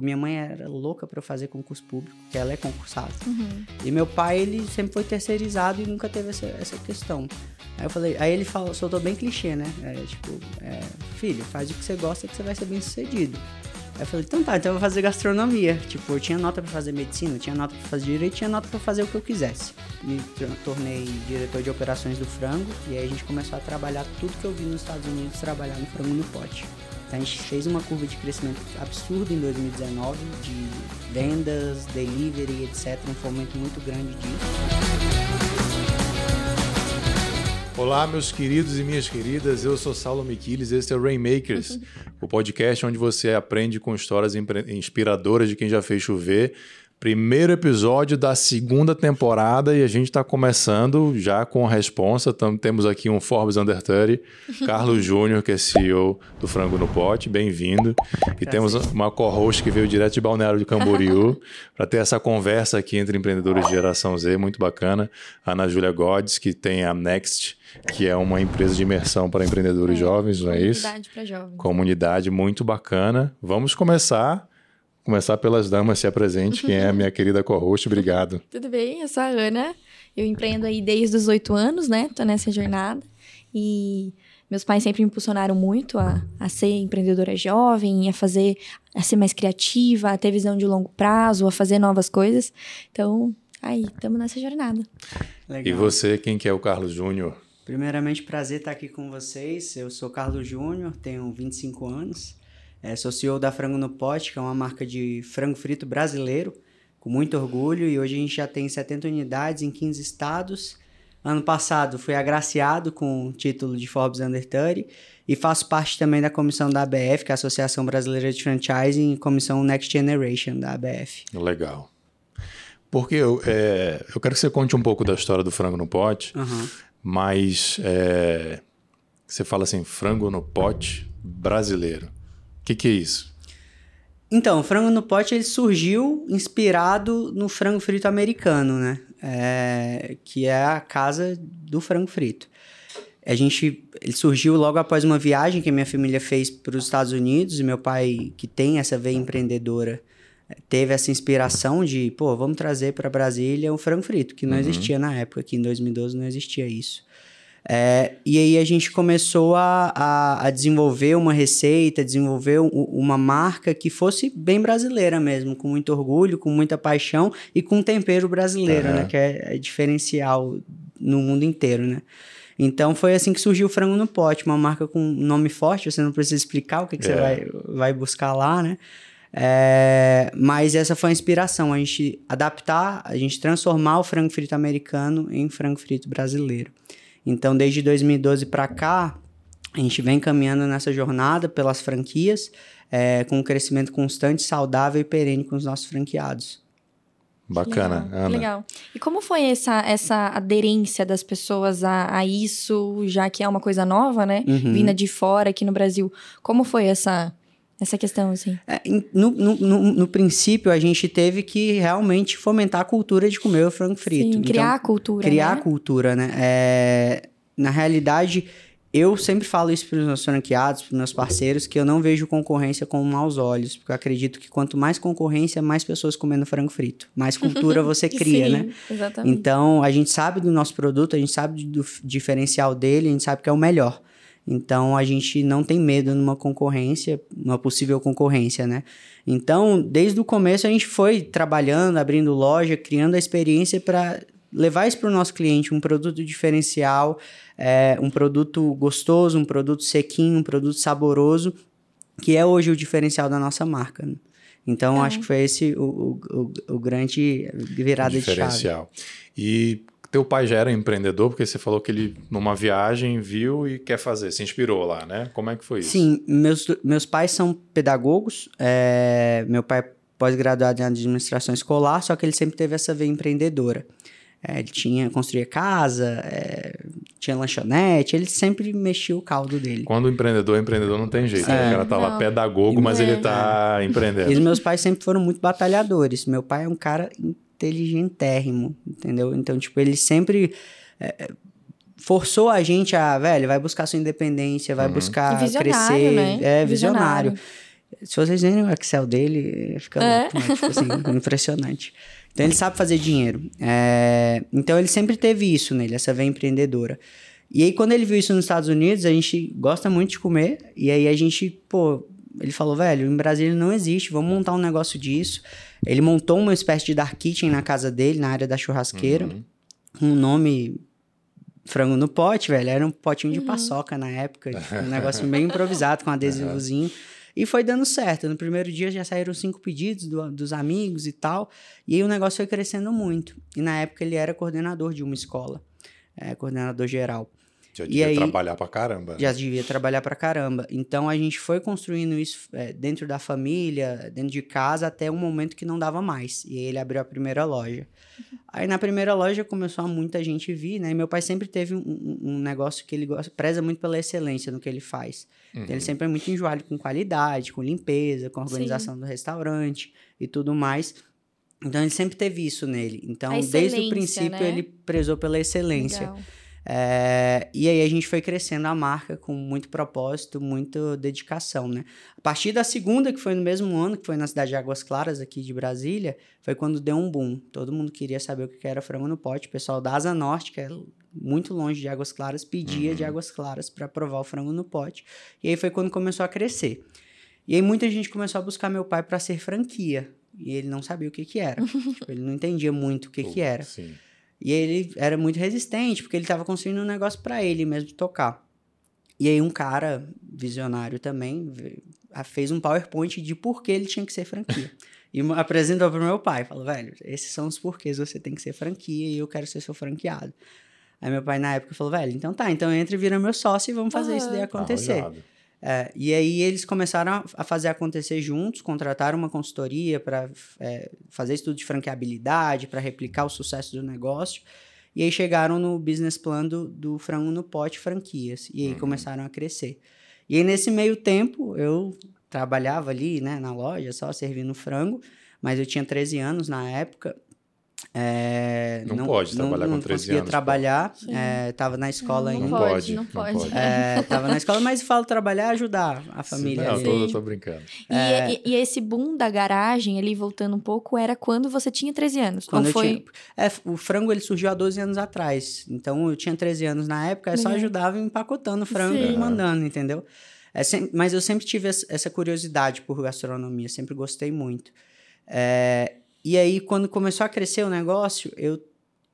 Minha mãe era louca para fazer concurso público, que ela é concursada. Uhum. E meu pai, ele sempre foi terceirizado e nunca teve essa, essa questão. Aí eu falei, aí ele falou, soltou bem clichê, né? É, tipo, é, filho, faz o que você gosta que você vai ser bem sucedido. Aí eu falei, então tá, então eu vou fazer gastronomia. Tipo, eu tinha nota para fazer medicina, eu tinha nota para fazer direito, tinha nota para fazer o que eu quisesse. Me tornei diretor de operações do frango e aí a gente começou a trabalhar tudo que eu vi nos Estados Unidos, trabalhar no frango no pote. Então, a gente fez uma curva de crescimento absurda em 2019, de vendas, delivery, etc. Um fomento muito grande disso. Olá, meus queridos e minhas queridas. Eu sou Saulo Miquiles, esse é o Rainmakers, o podcast onde você aprende com histórias inspiradoras de quem já fez chover Primeiro episódio da segunda temporada e a gente está começando já com a responsa. Temos aqui um Forbes Under 30, Carlos Júnior, que é CEO do Frango no Pote, bem-vindo. E temos uma co-host que veio direto de Balneário de Camboriú para ter essa conversa aqui entre empreendedores de geração Z, muito bacana. Ana Júlia Godes, que tem a Next, que é uma empresa de imersão para empreendedores é, jovens, não é isso? Comunidade para jovens. Comunidade muito bacana. Vamos começar Começar pelas damas, se apresente, quem é a minha querida co-host, obrigado. Tudo bem, eu sou a Ana, eu empreendo aí desde os oito anos, né? Tô nessa jornada e meus pais sempre me impulsionaram muito a, a ser empreendedora jovem, a fazer, a ser mais criativa, a ter visão de longo prazo, a fazer novas coisas. Então, aí, estamos nessa jornada. Legal. E você, quem que é o Carlos Júnior? Primeiramente, prazer estar aqui com vocês. Eu sou Carlos Júnior, tenho 25 anos. É, sou CEO da Frango no Pote, que é uma marca de frango frito brasileiro, com muito orgulho, e hoje a gente já tem 70 unidades em 15 estados. Ano passado fui agraciado com o título de Forbes Under 30 e faço parte também da comissão da ABF, que é a Associação Brasileira de Franchising, e comissão Next Generation da ABF. Legal. Porque eu, é, eu quero que você conte um pouco da história do frango no pote, uhum. mas é, você fala assim, frango no pote brasileiro que, que é isso? Então, o frango no pote ele surgiu inspirado no frango frito americano, né? É, que é a casa do frango frito. A gente, ele surgiu logo após uma viagem que a minha família fez para os Estados Unidos. E meu pai, que tem essa veia empreendedora, teve essa inspiração de, pô, vamos trazer para Brasília um frango frito, que não uhum. existia na época, que em 2012 não existia isso. É, e aí a gente começou a, a, a desenvolver uma receita, desenvolver um, uma marca que fosse bem brasileira mesmo, com muito orgulho, com muita paixão e com tempero brasileiro, uhum. né? Que é, é diferencial no mundo inteiro, né? Então foi assim que surgiu o Frango no Pote, uma marca com nome forte, você não precisa explicar o que, que é. você vai, vai buscar lá, né? É, mas essa foi a inspiração, a gente adaptar, a gente transformar o frango frito americano em frango frito brasileiro. Então, desde 2012 para cá, a gente vem caminhando nessa jornada pelas franquias, é, com um crescimento constante, saudável e perene com os nossos franqueados. Bacana, legal, Ana. Legal. E como foi essa, essa aderência das pessoas a, a isso, já que é uma coisa nova, né? Uhum. Vinda de fora aqui no Brasil. Como foi essa, essa questão, assim? É, no, no, no, no, princípio, a gente teve que realmente fomentar a cultura de comer o frango frito. Sim, criar então, a cultura, Criar né? a cultura, né? É, na realidade, eu sempre falo isso para os meus franqueados, para os meus parceiros, que eu não vejo concorrência com maus olhos, porque eu acredito que quanto mais concorrência, mais pessoas comendo frango frito, mais cultura você cria, Sim, né? Exatamente. Então, a gente sabe do nosso produto, a gente sabe do diferencial dele, a gente sabe que é o melhor. Então a gente não tem medo numa concorrência, numa possível concorrência, né? Então, desde o começo a gente foi trabalhando, abrindo loja, criando a experiência para levar isso para o nosso cliente, um produto diferencial, é, um produto gostoso, um produto sequinho, um produto saboroso, que é hoje o diferencial da nossa marca. Né? Então, é. acho que foi esse o, o, o, o grande virada de chave. Diferencial. E teu pai já era empreendedor, porque você falou que ele, numa viagem, viu e quer fazer, se inspirou lá, né? Como é que foi isso? Sim, meus, meus pais são pedagogos. É, meu pai é pós-graduado em administração escolar, só que ele sempre teve essa veia empreendedora. É, ele tinha, construía casa, é, tinha lanchonete, ele sempre mexia o caldo dele. Quando o empreendedor é empreendedor, não tem jeito. Né? O cara tá lá pedagogo, mas ele tá empreendendo. E os meus pais sempre foram muito batalhadores. Meu pai é um cara inteligentérrimo, entendeu? Então, tipo, ele sempre é, forçou a gente a, velho, vai buscar sua independência, vai uhum. buscar crescer. Né? É, visionário. visionário. Se vocês verem o Excel dele, fica É. louco, né? tipo assim, impressionante. Então ele sabe fazer dinheiro. É, então ele sempre teve isso nele, essa veia empreendedora. E aí quando ele viu isso nos Estados Unidos, a gente gosta muito de comer, e aí a gente, pô, ele falou, velho, em Brasília não existe, vamos montar um negócio disso. Ele montou uma espécie de dark kitchen na casa dele, na área da churrasqueira, Uhum. um nome frango no pote, velho. Era um potinho de paçoca na época. tipo, um negócio bem improvisado com adesivozinho. E foi dando certo. No primeiro dia já saíram cinco pedidos do- dos amigos e tal. E aí o negócio foi crescendo muito. E na época ele era coordenador de uma escola. É, coordenador geral. Já E devia aí- trabalhar pra caramba. Já devia trabalhar pra caramba. Então a gente foi construindo isso é, dentro da família, dentro de casa, até um momento que não dava mais. E aí ele abriu a primeira loja. Aí na primeira loja começou a muita gente vir, né? E meu pai sempre teve um, um- um negócio que ele gosta, preza muito pela excelência no que ele faz. Então Uhum. ele sempre é muito enjoado com qualidade, com limpeza, com organização do restaurante e tudo mais. Então ele sempre teve isso nele. Então, desde o princípio, né? ele prezou pela excelência. Legal. É, e aí a gente foi crescendo a marca com muito propósito, muita dedicação, né? A partir da segunda, que foi no mesmo ano, que foi na cidade de Águas Claras, aqui de Brasília, foi quando deu um boom. Todo mundo queria saber o que era frango no pote. O pessoal da Asa Norte, que é muito longe de Águas Claras, pedia de Águas Claras para provar o frango no pote. E aí foi quando começou a crescer. E aí muita gente começou a buscar meu pai para ser franquia. E ele não sabia o que que era. Tipo, ele não entendia muito o que que era. Sim. E ele era muito resistente, porque ele estava construindo um negócio para ele mesmo tocar. E aí um cara visionário também fez um PowerPoint de por que ele tinha que ser franquia. e apresentou pro meu pai. Falou, velho, esses são os porquês você tem que ser franquia e eu quero ser seu franqueado. Aí meu pai na época falou, velho, então tá, então entra e vira meu sócio e vamos fazer isso daí acontecer. Arrojado. É, e aí eles começaram a- fazer acontecer juntos, contrataram uma consultoria para fazer estudo de franqueabilidade, para replicar o sucesso do negócio. E aí chegaram no business plan do, do frango no pote franquias. E aí começaram a crescer. E aí nesse meio tempo eu trabalhava ali, né, na loja, só servindo frango, mas eu tinha 13 anos na época. É, Não pode trabalhar com 13 conseguia anos, trabalhar, Sim. é, tava na escola não ainda. Não pode, não não pode. pode. É, tava na escola, mas falo trabalhar, ajudar a família. Não, ali. eu tô, eu Sim. tô brincando. E, É. e- e esse boom da garagem, ali voltando um pouco, era quando você tinha 13 anos. Quando foi... tinha, é, o frango ele surgiu há 12 anos atrás. Então eu tinha 13 anos na época, eu só ajudava empacotando o frango Sim. e mandando, entendeu? É sem- mas eu sempre tive essa- essa curiosidade por gastronomia, sempre gostei muito. É, e aí, quando começou a crescer o negócio, eu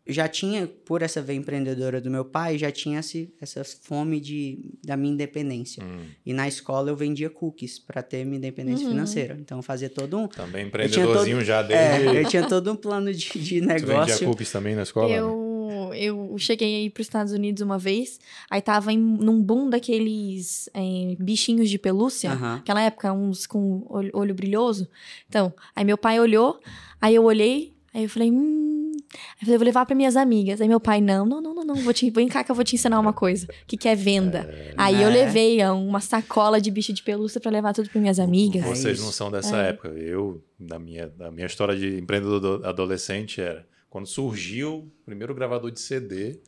já tinha, por essa veia empreendedora do meu pai, já tinha esse, essa fome de, da minha independência. Hum, E na escola eu vendia cookies para ter minha independência Uhum. financeira. Então eu fazia todo um. também empreendedorzinho todo- já É, desde. eu tinha todo um plano de, de Tu vendia negócio. cookies também na escola? né? Eu, eu cheguei aí para os Estados Unidos uma vez, aí tava em, num boom daqueles é, bichinhos de pelúcia. Aquela época, uns com olho, olho brilhoso. Então, aí meu pai olhou, aí eu olhei, aí eu falei, hum. Aí eu falei, vou levar para minhas amigas. Aí meu pai, não, não, não, não, não, vou te, vem cá que eu vou te ensinar uma coisa. O que, que é venda? aí eu É. levei ah, uma sacola de bicho de pelúcia para levar tudo para minhas amigas. É Vocês isso. não são dessa É. época. Eu, da minha, da minha história de empreendedor adolescente, era quando surgiu o primeiro gravador de CD,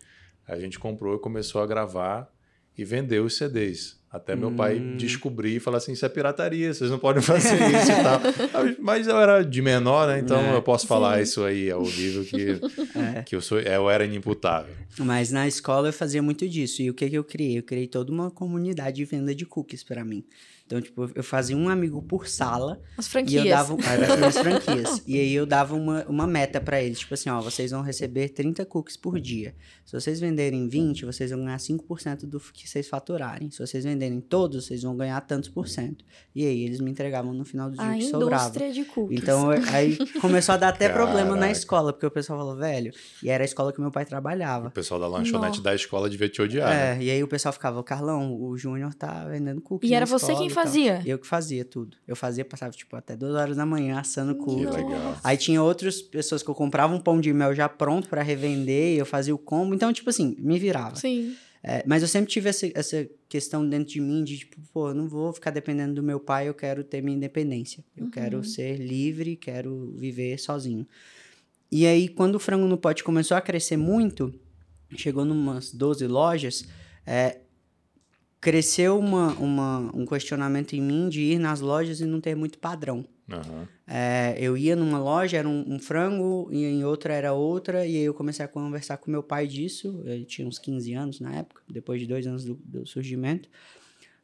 a gente comprou e começou a gravar e vender os CDs. Até meu pai Hum. descobrir e falar assim: isso é pirataria, vocês não podem fazer isso e tal. Mas eu era de menor, né? Então É. eu posso falar Sim. isso aí ao vivo que, É. que eu, sou, eu era inimputável. Mas na escola eu fazia muito disso. E o que, que eu criei? Eu criei toda uma comunidade de venda de cookies para mim. Então, tipo, eu fazia um amigo por sala As e franquias. eu dava era as minhas franquias. E aí eu dava uma, uma meta para eles, tipo assim, ó, vocês vão receber 30 cookies por dia. Se vocês venderem 20, vocês vão ganhar 5% do que vocês faturarem. Se vocês venderem todos, vocês vão ganhar tantos por cento. E aí eles me entregavam no final do dia A o que sobrava. indústria de cookies. Então, aí começou a dar até problema na Caraca. escola, porque o pessoal falou, velho, e era a escola que meu pai O trabalhava. pessoal da lanchonete Nó. da escola devia te odiar. né? É, e aí o pessoal ficava, Carlão, o Júnior tá vendendo cookies. E era você escola quem e tal." Fazia? Eu que fazia tudo. Eu fazia, passava, tipo, até duas horas da manhã assando Que legal. Aí tinha outras pessoas que eu comprava um pão de mel já pronto pra revender, e eu fazia o combo. Então, tipo assim, me virava. Sim. É, mas eu sempre tive essa, essa questão dentro de mim de, tipo, pô, eu não vou ficar dependendo do meu pai, eu quero ter minha independência. Eu quero ser livre, quero viver sozinho. E aí, quando o frango no pote começou a crescer muito, chegou numas 12 lojas, é, cresceu uma, uma, um questionamento em mim de ir nas lojas e não ter muito padrão. Aham. É, eu ia numa loja, era um, um frango, e em outra era outra, e aí eu comecei a conversar com meu pai disso. Eu tinha uns 15 anos na época, depois de dois anos do, do surgimento.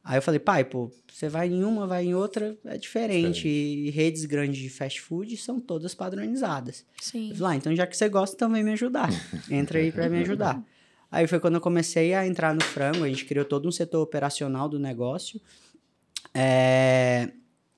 Aí eu falei, pai, pô, você vai em uma, vai em outra, é diferente. E redes grandes de fast food são todas padronizadas. Sim. Eu falei, ah, então já que você gosta, então vem me ajudar. Entra aí pra me ajudar. Aí foi quando eu comecei a entrar no frango, a gente criou todo um setor operacional do negócio. É,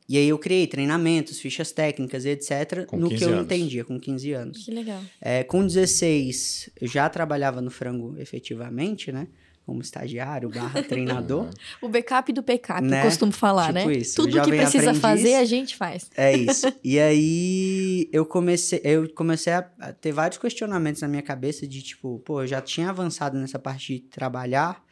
E aí eu criei treinamentos, fichas técnicas e etc. Com no 15 que eu anos. entendia, com 15 anos. Que legal. É, com 16, eu já trabalhava no frango efetivamente, né? Como estagiário barra treinador. O backup do backup, Né? eu costumo falar, Tipo né? isso, Tudo que precisa aprendiz. fazer, a gente faz. É isso. E aí eu comecei, eu comecei a, ter vários questionamentos na minha cabeça de tipo, pô, eu já tinha avançado nessa parte de trabalhar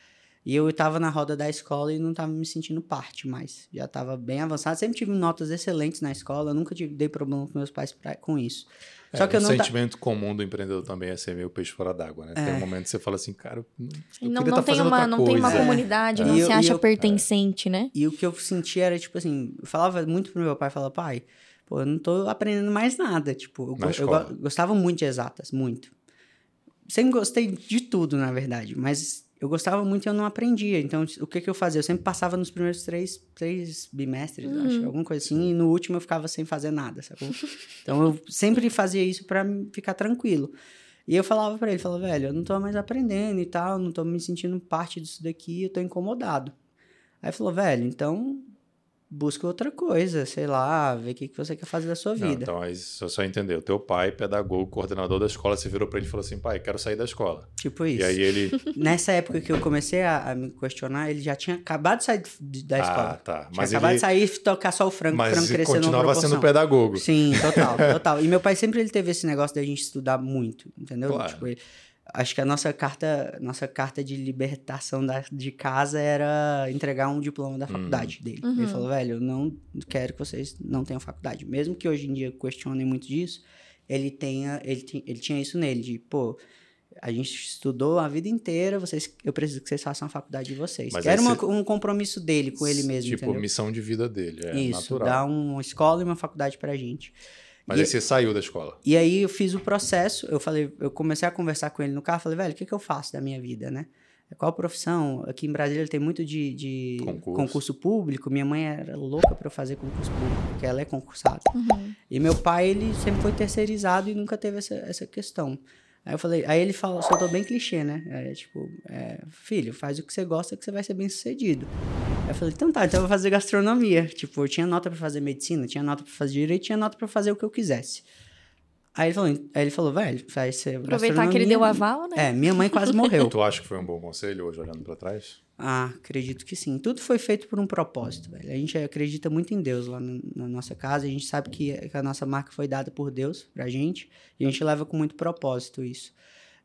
e eu tava na roda da escola e não tava me sentindo parte mais. Já tava bem avançado, sempre tive notas excelentes na escola, nunca tive, dei problema com meus pais pra- com isso. Só É, que eu o não ta- sentimento comum do empreendedor também é ser meio peixe fora d'água, né? Tem um momento que você fala assim, cara, eu não, não, tá tem uma, outra não tem uma comunidade, É. não E se eu- acha eu- pertencente, né? E o que eu senti era, tipo assim, eu falava muito pro meu pai, falava, pai, pô, eu não tô aprendendo mais nada. Tipo, eu, eu gostava muito de exatas, muito. Sempre gostei de tudo, na verdade, mas eu gostava muito e eu não aprendia. Então, o que que eu fazia? Eu sempre passava nos primeiros três, três bimestres, Uhum. acho, alguma coisa assim, e no último eu ficava sem fazer nada, sacou? então, eu sempre fazia isso pra ficar tranquilo. E eu falava pra ele, falava, velho, eu não tô mais aprendendo e tal, não tô me sentindo parte disso daqui, eu tô incomodado. Aí ele falou, velho, então busca outra coisa, sei lá, vê o que, que você quer fazer da sua Não, vida. então, aí só, só entender. O teu pai, pedagogo, coordenador da escola, você virou pra ele e falou assim, pai, quero sair da escola. Tipo isso. E aí ele... Nessa época que eu comecei a, a me questionar, ele já tinha acabado de sair da ah, escola. tá. Tinha Mas acabado ele... de sair e tocar só o frango, o Mas frango ele crescendo continuava sendo pedagogo. Sim, total, total. E meu pai sempre ele teve esse negócio da gente estudar muito, entendeu? Claro. Tipo, ele- acho que a nossa carta, nossa carta de libertação da, de casa era entregar um diploma da faculdade dele. Ele falou, velho, eu não quero que vocês não tenham faculdade. Mesmo que hoje em dia questionem muito disso, ele tenha, ele, ele tinha isso nele, de, pô, a gente estudou a vida inteira, vocês, eu preciso que vocês façam a faculdade de vocês. Mas era uma- você- um compromisso dele com ele mesmo, Tipo, entendeu? missão de vida dele. É Isso, natural. dar uma escola e uma faculdade pra gente. Mas E- aí você saiu da escola. e aí eu fiz o processo, eu falei, eu comecei a conversar com ele no carro, falei, velho, o que, que eu faço da minha vida, né? Qual a profissão? Aqui em Brasília tem muito de, de Concurso. concurso. público. Minha mãe era louca pra eu fazer concurso público, porque ela é concursada. Uhum. E meu pai, ele sempre foi terceirizado e nunca teve essa, essa questão. Aí eu falei, aí ele falou, soltou bem clichê, né? É, tipo, é, filho, faz o que você gosta que você vai ser bem sucedido. Aí eu falei, então tá, então eu vou fazer gastronomia. Tipo, eu tinha nota pra fazer medicina, tinha nota pra fazer direito, tinha nota pra fazer o que eu quisesse. Aí ele falou, aí ele falou velho, faz ser Aproveitar que ele deu aval, né? É, minha mãe quase morreu. Tu acha que foi um bom conselho hoje, olhando pra trás? Ah, acredito que sim. Tudo foi feito por um propósito, velho. A gente acredita muito em Deus lá na, na nossa casa. A gente sabe que, que a nossa marca foi dada por Deus pra gente. E a gente leva com muito propósito isso.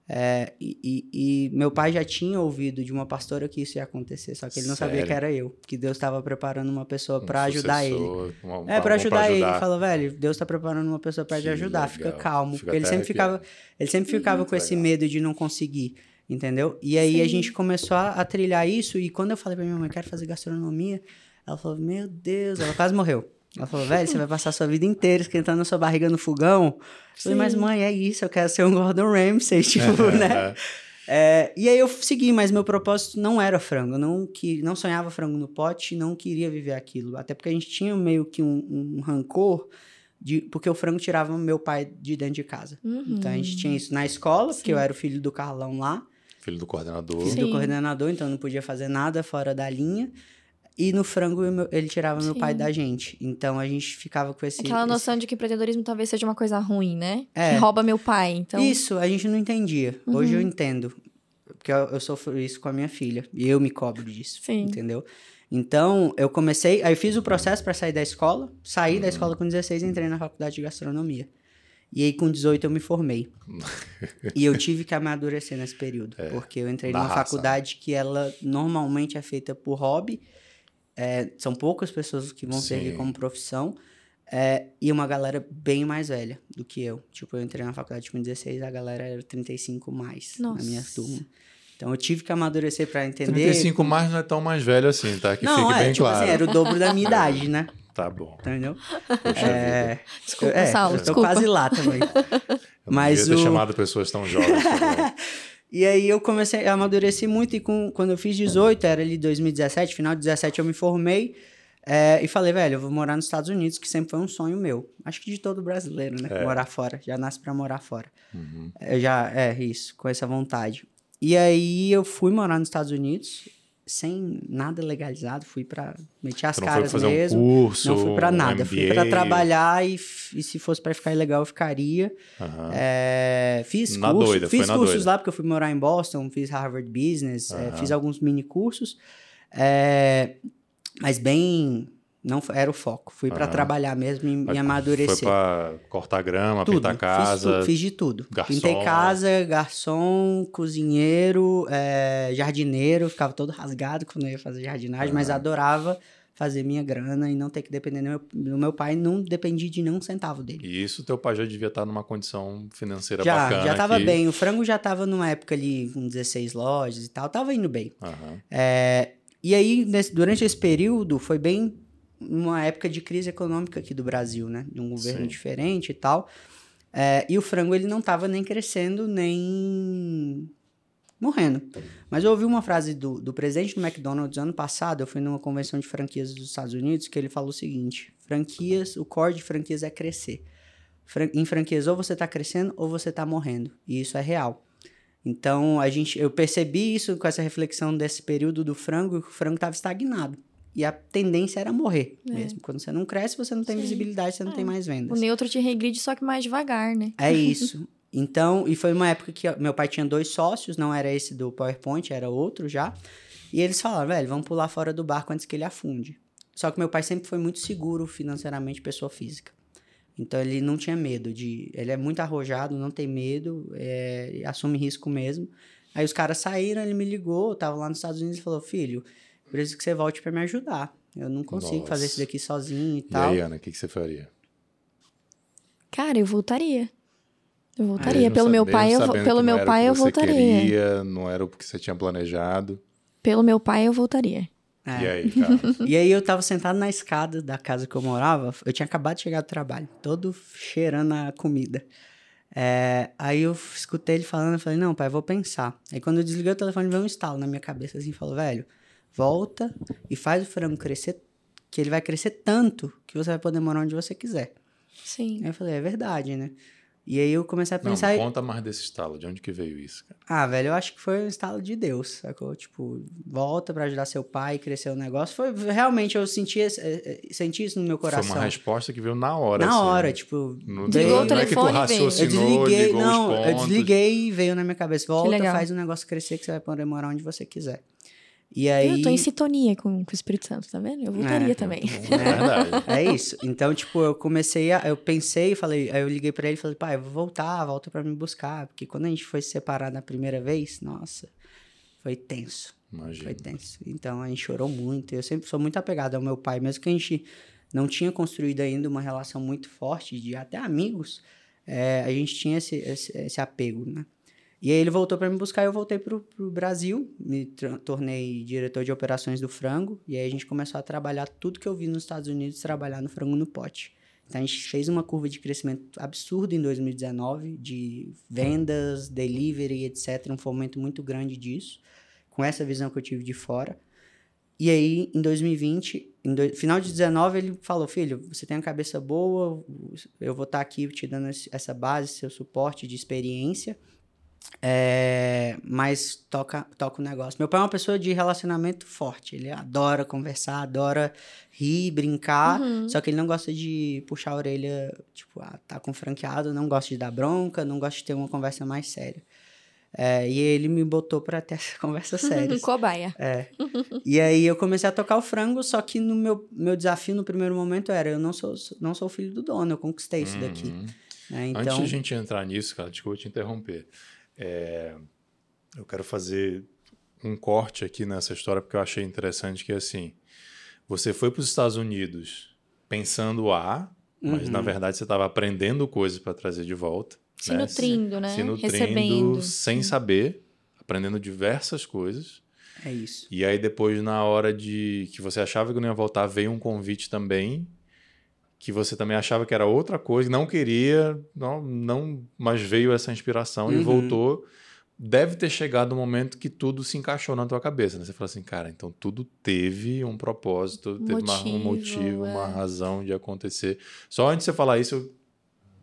É, e, e- e meu pai já tinha ouvido de uma pastora que isso ia acontecer, só que ele não sabia Sério? que era eu. Que Deus estava preparando uma pessoa Um pra ajudar ele. uma- É, uma- pra ajudar, ele. ajudar. Ele falou, velho, Deus tá preparando uma pessoa pra te ajudar, fica legal. calmo. Fica porque ele sempre arrepiado. ficava, ele sempre ficava com esse legal. medo de não conseguir, entendeu? E aí a Sim. gente começou a, a trilhar isso, e quando eu falei pra minha mãe, quero fazer gastronomia, ela falou, meu Deus, ela quase morreu. Ela falou, velho, você vai passar a sua vida inteira esquentando a sua barriga no fogão. Eu falei, mas mãe, é isso, eu quero ser um Gordon Ramsay, tipo, né? É, e aí eu segui, mas meu propósito não era frango. Eu não, que, não sonhava frango no pote, não queria viver aquilo. Até porque a gente tinha meio que um, um rancor, de, porque o frango tirava meu pai de dentro de casa. Uhum. Então a gente tinha isso na escola, porque Sim. eu era o filho do Carlão lá, Filho do coordenador. filho Sim. do coordenador, então não podia fazer nada fora da linha. E no frango meu- ele tirava meu Sim. pai da gente. Então a gente ficava com esse. Aquela esse- noção de que empreendedorismo talvez seja uma coisa ruim, né? É. Que rouba meu pai, então... Isso, a gente não entendia. Hoje Uhum. eu entendo. Porque eu, eu sofro isso com a minha filha. E eu me cobro disso. Sim. Entendeu? Então, eu comecei. Aí eu fiz o processo para sair da escola. Saí Uhum. da escola com 16 e entrei na faculdade de gastronomia. E aí, com 18, eu me formei. e eu tive que amadurecer nesse período. porque eu entrei na numa raça, faculdade que ela normalmente é feita por hobby. É, são poucas pessoas que vão Sim. seguir como profissão. É, e uma galera bem mais velha do que eu. Tipo, eu entrei na faculdade com 16, a galera era 35 mais Nossa. na minha turma. Então eu tive que amadurecer para entender. 35 mais não é tão mais velho assim, tá? Que não, fique é, bem tipo claro. assim, era o dobro da minha idade, né? Tá bom. Entendeu? Poxa É, Desculpa, é, Saulo, eu tô quase lá também. Eu Mas devia ter o- chamado pessoas tão jovens. também. E aí eu comecei a amadurecer muito e com, quando eu fiz 18, era ali 2017, final de 17 eu me formei é, e falei, velho, eu vou morar nos Estados Unidos, que sempre foi um sonho meu. Acho que de todo brasileiro, né? É. Morar fora, já nasce pra morar fora. Uhum. Eu já, é isso, com essa vontade. E aí eu fui morar nos Estados Unidos, sem nada legalizado, fui pra meti as caras mesmo. um curso, não fui pra um nada, fui pra MBA? trabalhar e, e se fosse pra ficar ilegal eu ficaria. Aham. É, fiz Na curso- doida, fiz cursos doida. lá porque eu fui morar em Boston, fiz Harvard Business, é, Aham. fiz alguns mini cursos, é, mas bem não era o foco. Fui pra Aham. trabalhar mesmo e, Mas e amadurecer. Foi pra cortar grama, tudo, pintar fiz, casa. tudo, fiz de tudo. garçom. Pintei casa, garçom, cozinheiro, é, jardineiro, ficava todo rasgado quando eu ia fazer jardinagem, mas Aham. adorava fazer minha grana e não ter que depender do meu, do meu pai, não dependi de nenhum centavo dele. E isso teu pai já devia estar numa condição financeira Já, bacana. já tava que- bem. O frango já tava numa época ali com 16 lojas e tal, tava indo bem. Aham. É, e aí, nesse- durante esse período, foi bem uma época de crise econômica aqui do Brasil, né? De um governo Sim. diferente e tal. É, e o frango, ele não tava nem crescendo, nem morrendo. Mas eu ouvi uma frase do, do presidente do McDonald's ano passado, eu fui numa convenção de franquias dos Estados Unidos, que ele falou o seguinte, franquias, o core de franquias é crescer. Fran- em franquias, ou você tá crescendo ou você tá morrendo. E isso é real. Então, a gente, eu percebi isso com essa reflexão desse período do frango, que o frango estava estagnado. E a tendência era morrer É. mesmo. Quando você não cresce, você não tem Sim. visibilidade, você não É. tem mais O vendas. neutro te regride, só que mais devagar, né? É isso. Então, e foi uma época que meu pai tinha dois sócios, não era esse do PowerPoint, era outro já. E eles falaram, velho, vamos pular fora do barco antes que ele afunde. Só que meu pai sempre foi muito seguro financeiramente, pessoa física. Então ele não tinha medo de. Ele é muito arrojado, não tem medo, é, assume risco mesmo. Aí os caras saíram, ele me ligou, eu tava lá nos Estados Unidos e falou: Filho, preciso que você volte para me ajudar. Eu não consigo Nossa. fazer isso daqui sozinho e E tal. aí, Ana, o que, que você faria? Cara, eu voltaria. Eu voltaria. Mesmo Pelo meu sabendo- pai, eu, pelo meu pai, eu voltaria. Queria, não era o que você tinha planejado. Pelo meu pai, eu voltaria. É. E aí, cara? E aí eu tava sentado na escada da casa que eu morava, eu tinha acabado de chegar do trabalho, todo cheirando a comida. É, aí eu escutei ele falando, eu falei, não, pai, eu vou pensar. Aí quando eu desliguei o telefone, veio um estalo na minha cabeça, assim, falou, velho, volta e faz o frango crescer, que ele vai crescer tanto que você vai poder morar onde você quiser. Sim. Aí eu falei, é verdade, né? E aí eu comecei a Não, pensar, e- conta mais desse estalo. De onde que veio isso, cara? ah, velho, eu acho que foi um estalo de Deus, sacou? Tipo, volta pra ajudar seu pai e crescer o negócio. Foi, realmente, eu senti, eh, eh, senti isso no meu coração. Foi uma resposta que veio na hora. Na assim, hora, né? tipo. No, Desligou não o é que tu telefone e veio. Eu desliguei, ligou os não, eu desliguei e veio na minha cabeça. Volta, faz o negócio crescer que você vai poder morar onde você quiser. E aí. Eu tô em sintonia com, com o Espírito Santo, tá vendo? Eu voltaria É, também. É verdade. É isso. Então, tipo, eu comecei a. Eu pensei, falei, aí eu liguei pra ele e falei, pai, eu vou voltar, volta pra me buscar. Porque quando a gente foi se separar na primeira vez, nossa, foi tenso. Imagina. Foi tenso. Então a gente chorou muito. Eu sempre sou muito apegado ao meu pai, mesmo que a gente não tinha construído ainda uma relação muito forte de até amigos, é, a gente tinha esse, esse, esse apego, né? E aí ele voltou para me buscar e eu voltei pro, pro Brasil, me tornei diretor de operações do frango, e aí a gente começou a trabalhar tudo que eu vi nos Estados Unidos, trabalhar no frango no pote. Então a gente fez uma curva de crescimento absurda em 2019, de vendas, delivery, etc. Um fomento muito grande disso, com essa visão que eu tive de fora. E aí, em 2020, em do- final de 19, ele falou: Filho, você tem uma cabeça boa, eu vou estar aqui te dando essa base, seu suporte de experiência. É, mas toca, toca o negócio. Meu pai é uma pessoa de relacionamento forte. Ele adora conversar, adora rir, brincar. Uhum. Só que ele não gosta de puxar a orelha, tipo, ah, tá com franqueado, não gosta de dar bronca, não gosta de ter uma conversa mais séria. É, e ele me botou pra ter essa conversa séria. Cobaia. É. E aí eu comecei a tocar o frango, só que no meu, meu desafio no primeiro momento era, eu não sou, não sou filho do dono, eu conquistei isso daqui. Uhum. né? Antes Então, de a gente entrar nisso, cara, desculpa te interromper. É, eu quero fazer um corte aqui nessa história porque eu achei interessante que assim, você foi para os Estados Unidos pensando A, mas Uhum. na verdade você estava aprendendo coisas para trazer de volta. Se né? nutrindo, né? Se nutrindo Recebendo. sem saber aprendendo diversas coisas. É isso. E aí depois, na hora de que você achava que não ia voltar, veio um convite também, que você também achava que era outra coisa, não queria, não, não mas veio essa inspiração e Uhum. voltou. Deve ter chegado um momento que tudo se encaixou na tua cabeça, né? Você falou assim, cara, então tudo teve um propósito, teve uma- um Motivo, motivo, é. uma razão de acontecer. Só antes de você falar isso,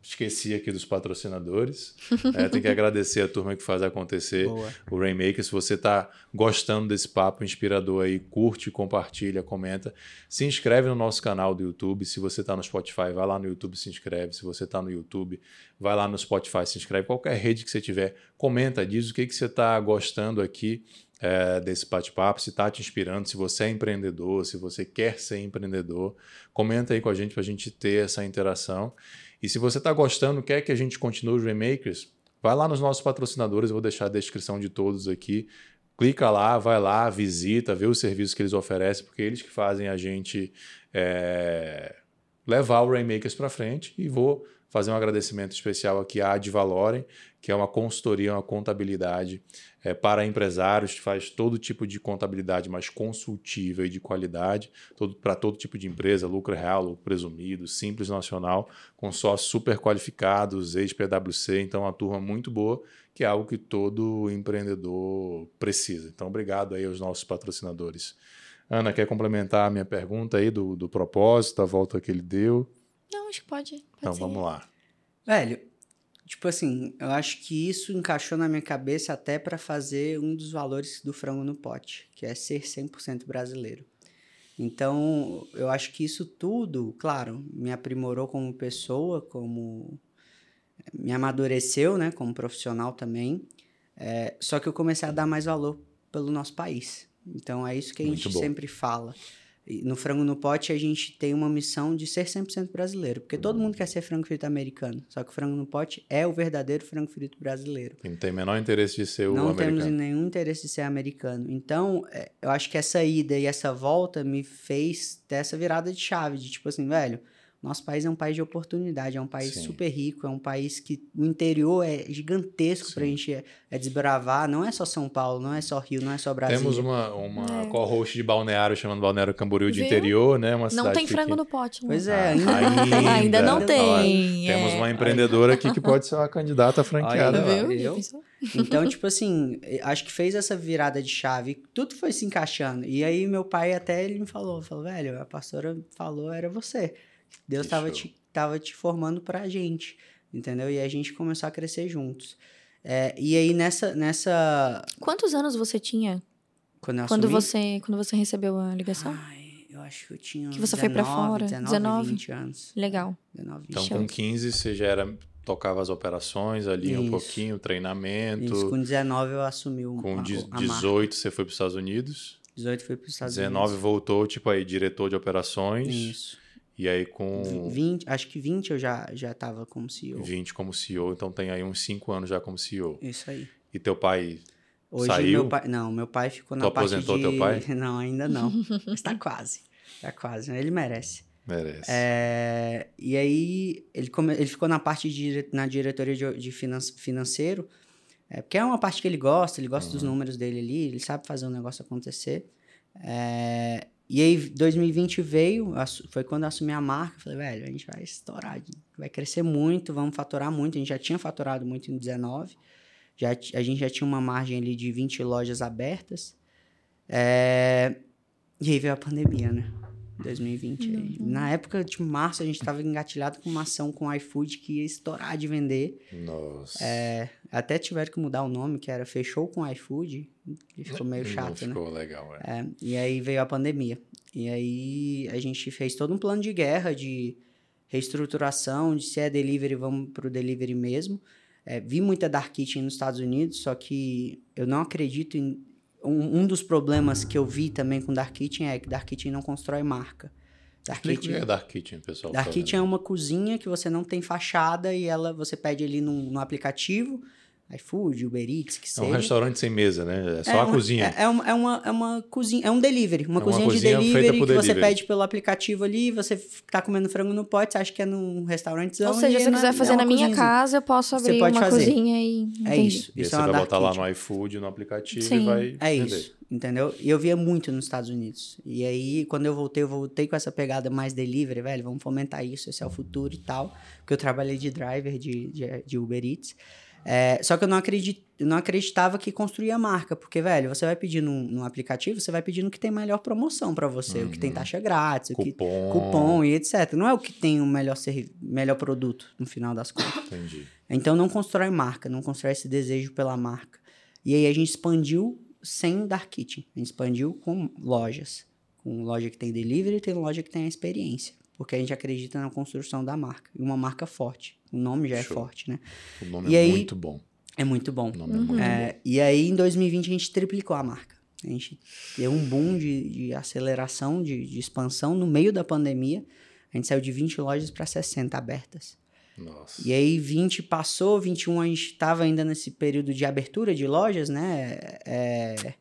esqueci aqui dos patrocinadores. É, tem que agradecer a turma que faz acontecer Boa. o Rainmaker. Se você está gostando desse papo inspirador aí, curte, compartilha, comenta. Se inscreve no nosso canal do YouTube. Se você está no Spotify, vai lá no YouTube se inscreve. Se você está no YouTube, vai lá no Spotify se inscreve. Qualquer rede que você tiver, comenta, diz o que, que você está gostando aqui é, desse bate-papo, se está te inspirando, se você é empreendedor, se você quer ser empreendedor. Comenta aí com a gente para a gente ter essa interação. E se você está gostando, quer que a gente continue os Rainmakers, vai lá nos nossos patrocinadores, eu vou deixar a descrição de todos aqui. Clica lá, vai lá, visita, vê os serviços que eles oferecem, porque eles que fazem a gente é, levar o Rainmakers para frente. E vou fazer um agradecimento especial aqui à Ad Valorem, que é uma consultoria, uma contabilidade é, para empresários, que faz todo tipo de contabilidade mais consultiva e de qualidade, para todo tipo de empresa, lucro real, lucro presumido, simples nacional, com sócios super qualificados, ex-PwC, então uma turma muito boa, que é algo que todo empreendedor precisa. Então, obrigado aí aos nossos patrocinadores. Ana, quer complementar a minha pergunta aí do, do propósito, a volta que ele deu? Não, acho que pode. pode Então, ser. vamos lá. Velho, tipo assim, eu acho que isso encaixou na minha cabeça até pra fazer um dos valores do frango no pote, que é ser 100% brasileiro. Então, eu acho que isso tudo, claro, me aprimorou como pessoa, como me amadureceu, né, como profissional também. É, só que eu comecei a dar mais valor pelo nosso país. Então, é isso que a Muito gente bom. sempre fala. E no Frango no Pote, a gente tem uma missão de ser 100% brasileiro. Porque todo mundo quer ser frango frito americano. Só que o Frango no Pote é o verdadeiro frango frito brasileiro. Que não tem o menor interesse de ser o Não temos americano. nenhum interesse de ser americano. Então, é, eu acho que essa ida e essa volta me fez ter essa virada de chave. De tipo assim, velho, nosso país é um país de oportunidade. É um país Sim. super rico. É um país que o interior é gigantesco pra Sim. gente é, é desbravar. Não é só São Paulo, não é só Rio, não é só Brasil. Temos uma, uma É. co-host de balneário chamando Balneário Camboriú de Viu? interior, né? Uma Não tem frango pequena. no pote. não. Pois é, Ah, ainda, ainda. Ainda não Olha, tem. Temos é. uma empreendedora aqui que pode ser uma candidata franqueada. Olha. Viu? Então, tipo assim, eh, acho que fez essa virada de chave, tudo foi se encaixando. E aí meu pai até ele me falou, falou, velho, a pastora falou, era você. Deus Que tava show. te, tava te formando pra gente, entendeu? E a gente começou a crescer juntos. É, e aí nessa, nessa, Quantos anos você tinha quando eu quando você, quando você recebeu a ligação? Ai, eu acho que eu tinha Que você foi pra 19, fora, 19, 19. 20 anos. Legal. 19, 20 Então, com 15, você já era, tocava as operações ali um Isso. pouquinho, treinamento. Isso, com 19 eu assumi o, Com a, de- a marca. 18, você foi para os Estados Unidos. 18 foi para os Estados 19 Unidos. voltou, tipo aí, diretor de operações. Isso. E aí com 20, acho que 20 eu já, já tava como CEO. 20 como CEO. Então tem aí uns 5 anos já como CEO. Isso aí. E teu pai Hoje Saiu? meu pai. Não, meu pai ficou na Tu parte aposentou de... teu pai? Não, ainda não. Mas tá quase. Tá quase. Ele merece. merece. É, e aí ele, come- ele ficou na parte de, na diretoria de, de finan- financeiro, é, porque é uma parte que ele gosta, ele gosta dos Uhum. números dele ali, ele sabe fazer o negócio acontecer. É, e aí 2020 veio, foi quando eu assumi a marca, falei, velho, a gente vai estourar, vai crescer muito, vamos faturar muito, a gente já tinha faturado muito em 19, já, a gente já tinha uma margem ali de 20 lojas abertas, é, e aí veio a pandemia, né? 2020. Aí, Na época de março, a gente tava engatilhado com uma ação com o iFood que ia estourar de vender. Nossa. É, até tiveram que mudar o nome, que era Fechou com o iFood. E ficou meio Não chato, né? ficou legal, é. É, e aí veio a pandemia. E aí a gente fez todo um plano de guerra, de reestruturação, de se é delivery, vamos pro delivery mesmo. É, vi muita Dark Kitchen nos Estados Unidos, só que eu não acredito em... Um, um dos problemas que eu vi também com Dark Kitchen é que Dark Kitchen não constrói marca. Dark Explica o que Kitchen, é Dark Kitchen, pessoal. Dark tá Kitchen é uma cozinha que você não tem fachada e ela você pede ali no aplicativo, iFood, Uber Eats, que É seja. um restaurante sem mesa, né? É só É a uma- cozinha. É, é uma, é, uma, é uma cozinha, é um delivery, uma É uma cozinha, cozinha de delivery que você delivery. pede pelo aplicativo ali, você tá comendo frango no pote, você acha que é num restaurantezão. Ou seja, se não é- quiser é fazer uma na minha casa, eu posso Você abrir pode uma fazer. cozinha e. É Entendi. isso. E Isso você é vai botar lá no iFood, no aplicativo Sim. e vai É vender. isso, entendeu? E eu via muito nos Estados Unidos. E aí, quando eu voltei, eu voltei com essa pegada mais delivery, velho, vamos fomentar isso, esse é o futuro e tal. Porque eu trabalhei de driver de, de, de Uber Eats. É, só que eu não, acredit, não acreditava que construía marca, porque, velho, você vai pedir num, num aplicativo, você vai pedindo o que tem melhor promoção pra você, o que tem taxa grátis, o que Cupom. cupom e etc. Não é o que tem o melhor, melhor produto, no final das contas. Entendi. Então não constrói marca, não constrói esse desejo pela marca. E aí a gente expandiu sem Dark Kitchen. A gente expandiu com lojas. Com loja que tem delivery e tem loja que tem a experiência. Porque a gente acredita na construção da marca. E uma marca forte. O nome já é Show. forte, né? O nome E é aí- muito bom. É muito bom. O nome é muito É, e aí, em 2020, a gente triplicou a marca. A gente deu um boom de, de aceleração, de, de expansão no meio da pandemia. A gente saiu de 20 lojas para 60 abertas. bom. Nossa. E aí 20 passou, 21 a gente estava ainda nesse período de abertura de lojas, né? É,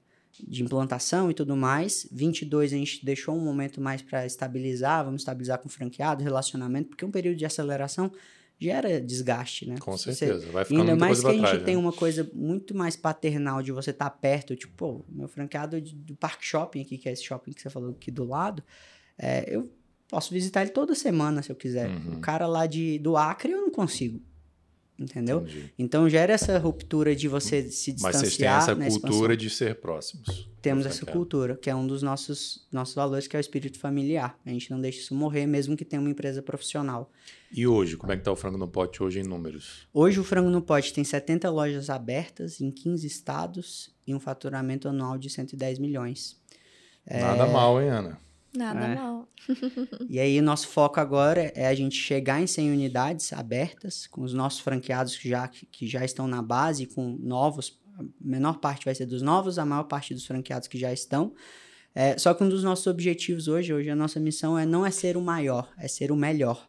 de implantação e tudo mais. 22 a gente deixou um momento mais para estabilizar, vamos estabilizar com franqueado, relacionamento, porque um período de aceleração gera desgaste, né? Com você- certeza. Vai ficar Ainda mais que a gente trás. tem né? uma coisa muito mais paternal de você estar perto, tipo, pô, meu franqueado do Parque Shopping aqui, que é esse shopping que você falou aqui do lado, é, eu posso visitar ele toda semana se eu quiser. Uhum. O cara lá de, do Acre eu não consigo. Entendeu? Entendi. Então gera essa ruptura de você se Mas vocês têm distanciar essa cultura de ser próximos. Temos do essa franqueado. cultura, que é um dos nossos, nossos valores, que é o espírito familiar. A gente não deixa isso morrer, mesmo que tenha uma empresa profissional. E hoje, como é que tá o frango no pote hoje em números? Hoje o Frango no Pote tem 70 lojas abertas em 15 estados e um faturamento anual de 110 milhões. É. Nada mal, hein, Ana? Nada É. mal. E aí, nosso foco agora é a gente chegar em 100 unidades abertas, com os nossos franqueados que já, que já estão na base, com novos. A menor parte vai ser dos novos, a maior parte dos franqueados que já estão. É, só que um dos nossos objetivos hoje, hoje a nossa missão é não é ser o maior, é ser o melhor.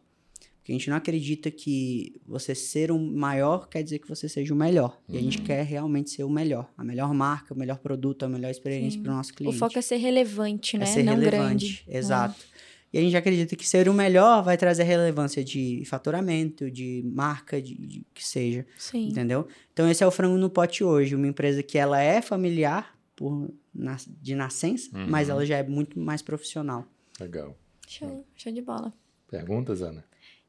Porque a gente não acredita que você ser o maior quer dizer que você seja o melhor. E a gente quer realmente ser o melhor. A melhor marca, o melhor produto, a melhor experiência para o nosso O cliente. foco é ser relevante, né? É ser não relevante, grande. exato. E a gente acredita que ser o melhor vai trazer relevância de faturamento, de marca, de, de que seja, É. Sim. entendeu? Então esse é o Frango no Pote hoje, uma empresa que ela é familiar por, nas- de nascença, Uhum. mas ela já é muito mais profissional. Legal. Show, show de bola. Perguntas, Ana?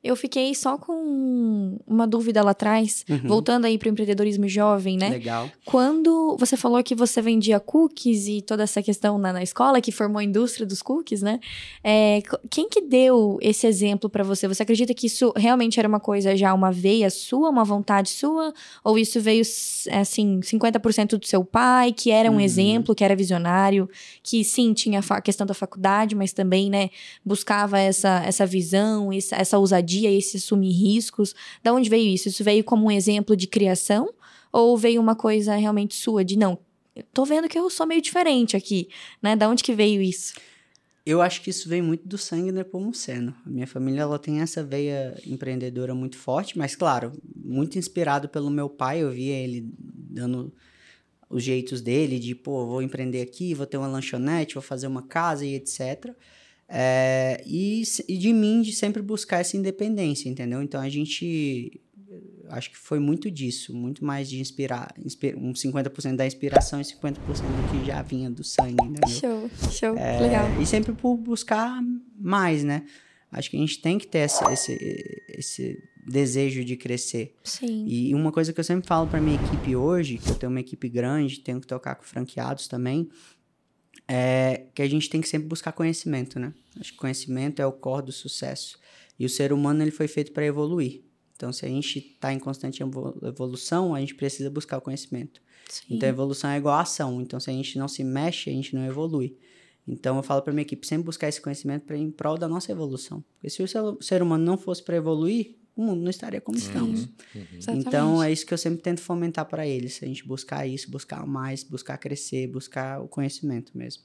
Eu fiquei só com uma dúvida lá atrás, voltando aí para o empreendedorismo jovem, né? Legal. Quando você falou que você vendia cookies e toda essa questão na, na escola, que formou a indústria dos cookies, né? É, quem que deu esse exemplo para você? Você acredita que isso realmente era uma coisa já, uma veia sua, uma vontade sua? Ou isso veio, s- assim, 50% do seu pai, que era um Uhum. exemplo, que era visionário, que sim, tinha a questão da faculdade, mas também, né, buscava essa, essa visão, essa, essa ousadia, esse assumir riscos? Da onde veio isso? Isso veio como um exemplo de criação? Ou veio uma coisa realmente sua de não, tô vendo que eu sou meio diferente aqui, né? Da onde que veio isso? Eu acho que isso vem muito do sangue nepomuceno. A minha família ela tem essa veia empreendedora muito forte, mas claro, muito inspirado pelo meu pai. Eu via ele dando os jeitos dele de, pô, vou empreender aqui, vou ter uma lanchonete, vou fazer uma casa e etc. É, e, e de mim de sempre buscar essa independência, entendeu? Então a gente acho que foi muito disso, muito mais de inspirar, inspi- um 50% da inspiração e 50% do que já vinha do sangue, entendeu? Show, show, É, legal. E sempre por buscar mais, né? Acho que a gente tem que ter essa- esse, esse desejo de crescer. Sim. E uma coisa que eu sempre falo para minha equipe hoje, que eu tenho uma equipe grande, tenho que tocar com franqueados também, é que a gente tem que sempre buscar conhecimento, né? Acho que conhecimento é o core do sucesso. E o ser humano ele foi feito para evoluir. Então, se a gente está em constante evolu- evolução, a gente precisa buscar o conhecimento. Sim. Então, evolução é igual a ação. Então, se a gente não se mexe, a gente não evolui. Então, eu falo para minha equipe sempre buscar esse conhecimento para em prol da nossa evolução. Porque se o ser humano não fosse para evoluir, o mundo não estaria como estamos. Exatamente. Então, é isso que eu sempre tento fomentar para eles. A gente buscar isso, buscar mais, buscar crescer, buscar o conhecimento mesmo.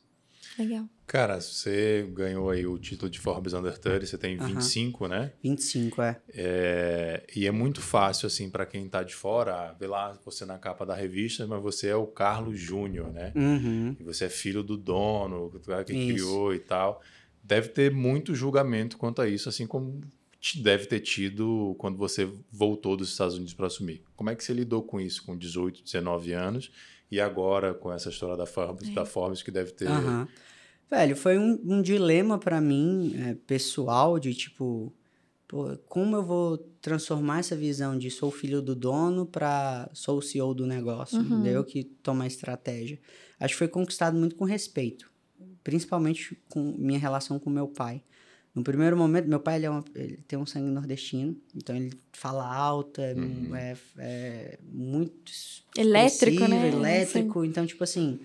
Legal. Cara, você ganhou aí o título de Forbes Under 30, você tem 25, né? 25, é. é. E é muito fácil, assim, para quem tá de fora, ver lá você na capa da revista, mas você é o Carlos Júnior, né? Uhum. E você é filho do dono, que isso. criou e tal. Deve ter muito julgamento quanto a isso, assim como deve ter tido quando você voltou dos Estados Unidos para assumir. Como é que você lidou com isso com 18, 19 anos e agora com essa história da Forbes, é. da Forbes que deve ter... Uhum. Velho, foi um, um dilema para mim, é, pessoal, de tipo, pô, como eu vou transformar essa visão de sou filho do dono para sou o CEO do negócio, uhum. eu que tomo a estratégia. Acho que foi conquistado muito com respeito, principalmente com minha relação com meu pai. No primeiro momento, meu pai ele, é uma, ele tem um sangue nordestino, então ele fala alto, é, uhum. é, é muito elétrico, né? Elétrico, então tipo assim,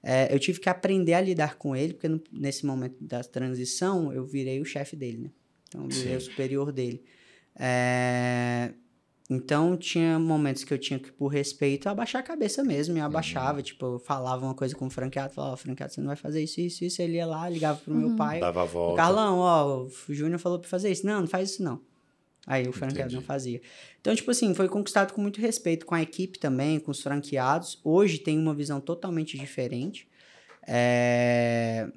é, eu tive que aprender a lidar com ele, porque no, nesse momento da transição eu virei o chefe dele, né? Então eu virei Sim. o superior dele. É, então tinha momentos que eu tinha que, por respeito, abaixar a cabeça mesmo. E eu abaixava, uhum. tipo, eu falava uma coisa com o franqueado, falava, oh, franqueado, você não vai fazer isso, isso, isso. Ele ia lá, ligava pro uhum. meu pai. Dava a volta. Carlão, ó, o Júnior falou pra fazer isso. Não, não faz isso não. Aí o franqueado Entendi. não fazia. Então, tipo assim, foi conquistado com muito respeito com a equipe também, com os franqueados. Hoje tem uma visão totalmente diferente. É...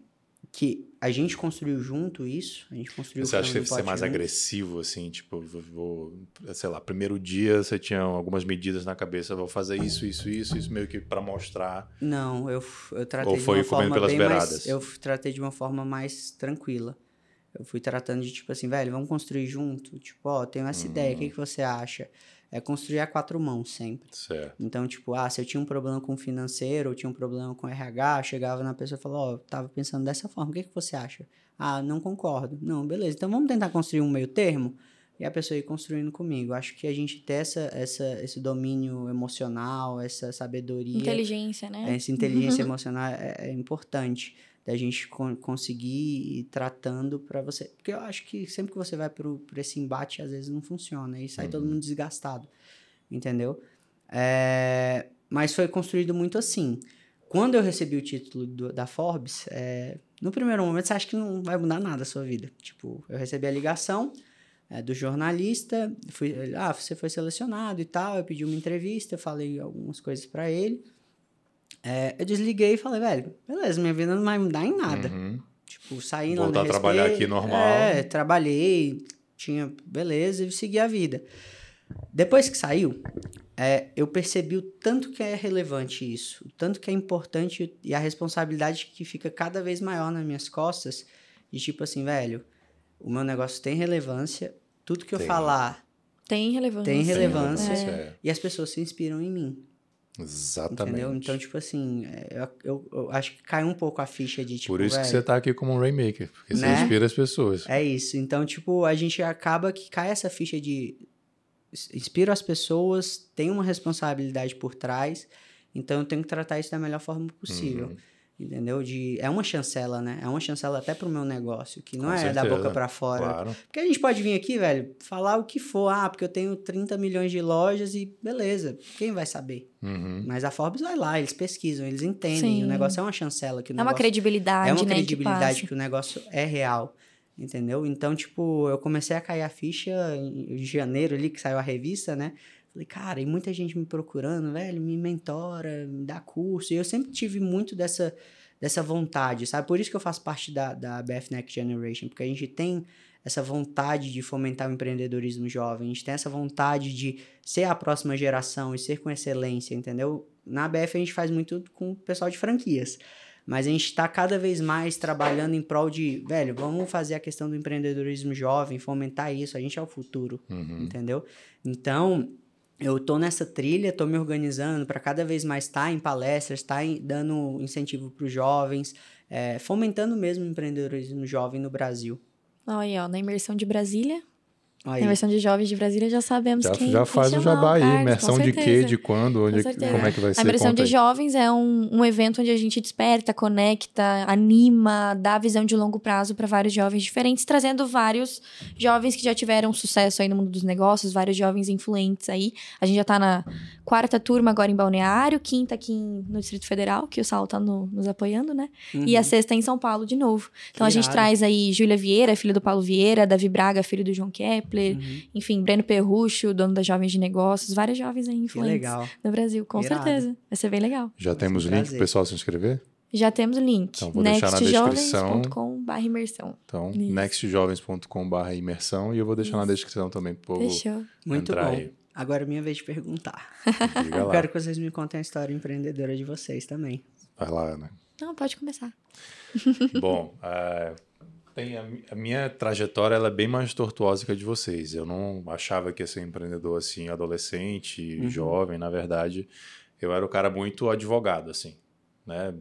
Que a gente construiu junto isso, a gente construiu Você acha que que ser mais junto. agressivo, assim, tipo, vou, sei lá, primeiro dia você tinha algumas medidas na cabeça, vou fazer isso, isso, isso, isso, meio que para mostrar. Não, eu, eu tratei Ou foi de uma forma pelas bem beiradas? mais. Eu tratei de uma forma mais tranquila. Eu fui tratando de tipo assim, velho, vamos construir junto. Tipo, ó, tenho essa ideia, o que, uhum. que você acha? É construir a quatro mãos sempre. Certo. Então, tipo, ah, se eu tinha um problema com financeiro, ou tinha um problema com RH, chegava na pessoa e falava, ó, oh, tava pensando dessa forma, o que, que você acha? Ah, não concordo. Não, beleza. Então vamos tentar construir um meio termo? E a pessoa ir construindo comigo. Acho que a gente ter essa, essa, esse domínio emocional, essa sabedoria. Inteligência, né? Essa inteligência emocional é, é importante da gente con conseguir ir tratando para você. Porque eu acho que sempre que você vai para esse embate, às vezes não funciona e sai uhum. todo mundo desgastado, entendeu? É, mas foi construído muito assim. Quando eu recebi o título do, da Forbes, é, no primeiro momento você acha que não vai mudar nada a sua vida. Tipo, eu recebi a ligação é, do jornalista, fui, ah, você foi selecionado e tal, eu pedi uma entrevista, falei algumas coisas para ele. É, eu desliguei e falei, velho, beleza, minha vida não vai mudar em nada. Uhum. Tipo, saindo Voltar a trabalhar aqui normal. É, trabalhei, tinha, beleza, e segui a vida. Depois que saiu, é, eu percebi o tanto que é relevante isso, o tanto que é importante e a responsabilidade que fica cada vez maior nas minhas costas. De tipo assim, velho, o meu negócio tem relevância, tudo que tem. eu falar tem relevância. Tem relevância é. e as pessoas se inspiram em mim. Exatamente. Entendeu? Então, tipo assim, é, eu, eu, eu, acho que cai um pouco a ficha de, tipo, Por isso que você tá aqui como um Rainmaker, porque né? você inspira as pessoas. É isso. Então, tipo, a gente acaba que cai essa ficha de inspiro as pessoas, tem uma responsabilidade por trás, então eu tenho que tratar isso da melhor forma possível. Uhum. Entendeu? De, é uma chancela, né? É uma chancela até pro meu negócio, que não Com é certeza. da boca para fora. Claro. Porque a gente pode vir aqui, velho, falar o que for. Ah, porque eu tenho 30 milhões de lojas e beleza. Quem vai saber? Uhum. Mas a Forbes vai lá, eles pesquisam, eles entendem. Sim. O negócio é uma chancela. Que o é negócio, uma credibilidade, É uma né, credibilidade que, que o negócio é real. Entendeu? Então, tipo, eu comecei a cair a ficha em janeiro ali, que saiu a revista, né? Falei, cara, e muita gente me procurando, velho, me mentora, me dá curso. E eu sempre tive muito dessa, dessa vontade, sabe? Por isso que eu faço parte da, da BF Next Generation, porque a gente tem essa vontade de fomentar o empreendedorismo jovem, a gente tem essa vontade de ser a próxima geração e ser com excelência, entendeu? Na BF a gente faz muito com o pessoal de franquias. Mas a gente está cada vez mais trabalhando em prol de, velho, vamos fazer a questão do empreendedorismo jovem, fomentar isso, a gente é o futuro, uhum. entendeu? Então, eu tô nessa trilha, tô me organizando para cada vez mais estar tá em palestras, estar tá dando incentivo para os jovens, é, fomentando mesmo o empreendedorismo jovem no Brasil. Olha ó, na imersão de Brasília, Aí. Na versão de jovens de Brasília já sabemos Já, quem já quem faz o chamar, jabá aí. Carlos, Imersão de quê, de quando, onde, Com certeza. como é que vai ser? A imersão de aí. jovens é um, um evento onde a gente desperta, conecta, anima, dá visão de longo prazo para vários jovens diferentes, trazendo vários jovens que já tiveram sucesso aí no mundo dos negócios, vários jovens influentes aí. A gente já tá na quarta turma agora em Balneário, quinta aqui em- no Distrito Federal, que o Sal tá no- nos apoiando, né? E a sexta em São Paulo de novo. Então a gente traz aí Júlia Vieira, filha do Paulo Vieira, Davi Braga, filho do João Kepler, Uhum. enfim, Breno Perrucho, dono das Jovens de Negócios, vários jovens aí influentes legal. no Brasil, com Irado. certeza. Vai ser bem legal. Já Vai temos o um link prazer. pro pessoal se inscrever? Já temos o link. Então, vou deixar na descrição. nextjovens.com.br imersão. Então, Isso. nextjovens.com.br imersão e eu vou deixar na descrição também pro povo Fechou. Muito bom. aí. Agora é minha vez de perguntar. Diga Eu lá. quero que vocês me contem a história empreendedora de vocês também. Vai lá, Ana. Não, pode começar. Bom, é, tem a, mi- a minha trajetória ela é bem mais tortuosa que a de vocês. Eu não achava que ia ser empreendedor assim, adolescente, jovem. Na verdade, eu era o cara muito advogado, assim. Né?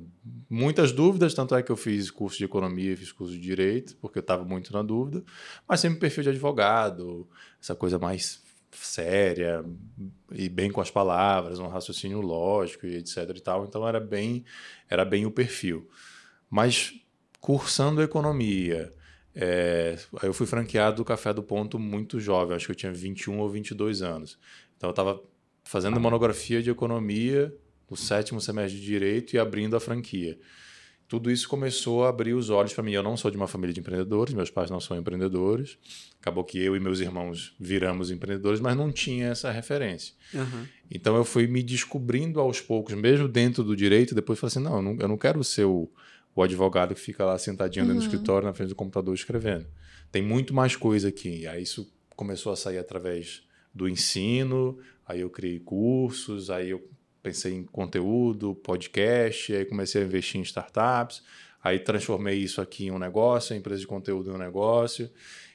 Muitas dúvidas, tanto é que eu fiz curso de economia, fiz curso de direito, porque eu estava muito na dúvida, mas sempre perfil de advogado, essa coisa mais séria e bem com as palavras, um raciocínio lógico e etc e tal. Então era bem, era bem o perfil. Mas cursando economia, é, aí eu fui franqueado do Café do Ponto muito jovem, acho que eu tinha 21 ou 22 anos. Então eu estava fazendo monografia de economia no sétimo semestre de direito e abrindo a franquia. Tudo isso começou a abrir os olhos para mim. Eu não sou de uma família de empreendedores, meus pais não são empreendedores. Acabou que eu e meus irmãos viramos empreendedores, mas não tinha essa referência. Aham. Então eu fui me descobrindo aos poucos, mesmo dentro do direito, depois falei assim, não, eu não, eu não quero ser o, o advogado que fica lá sentadinho dentro do escritório, na frente do computador, escrevendo. Tem muito mais coisa aqui. E aí isso começou a sair através do ensino, aí eu criei cursos, aí eu pensei em conteúdo, podcast, aí comecei a investir em startups, aí transformei isso aqui em um negócio, a empresa de conteúdo em um negócio.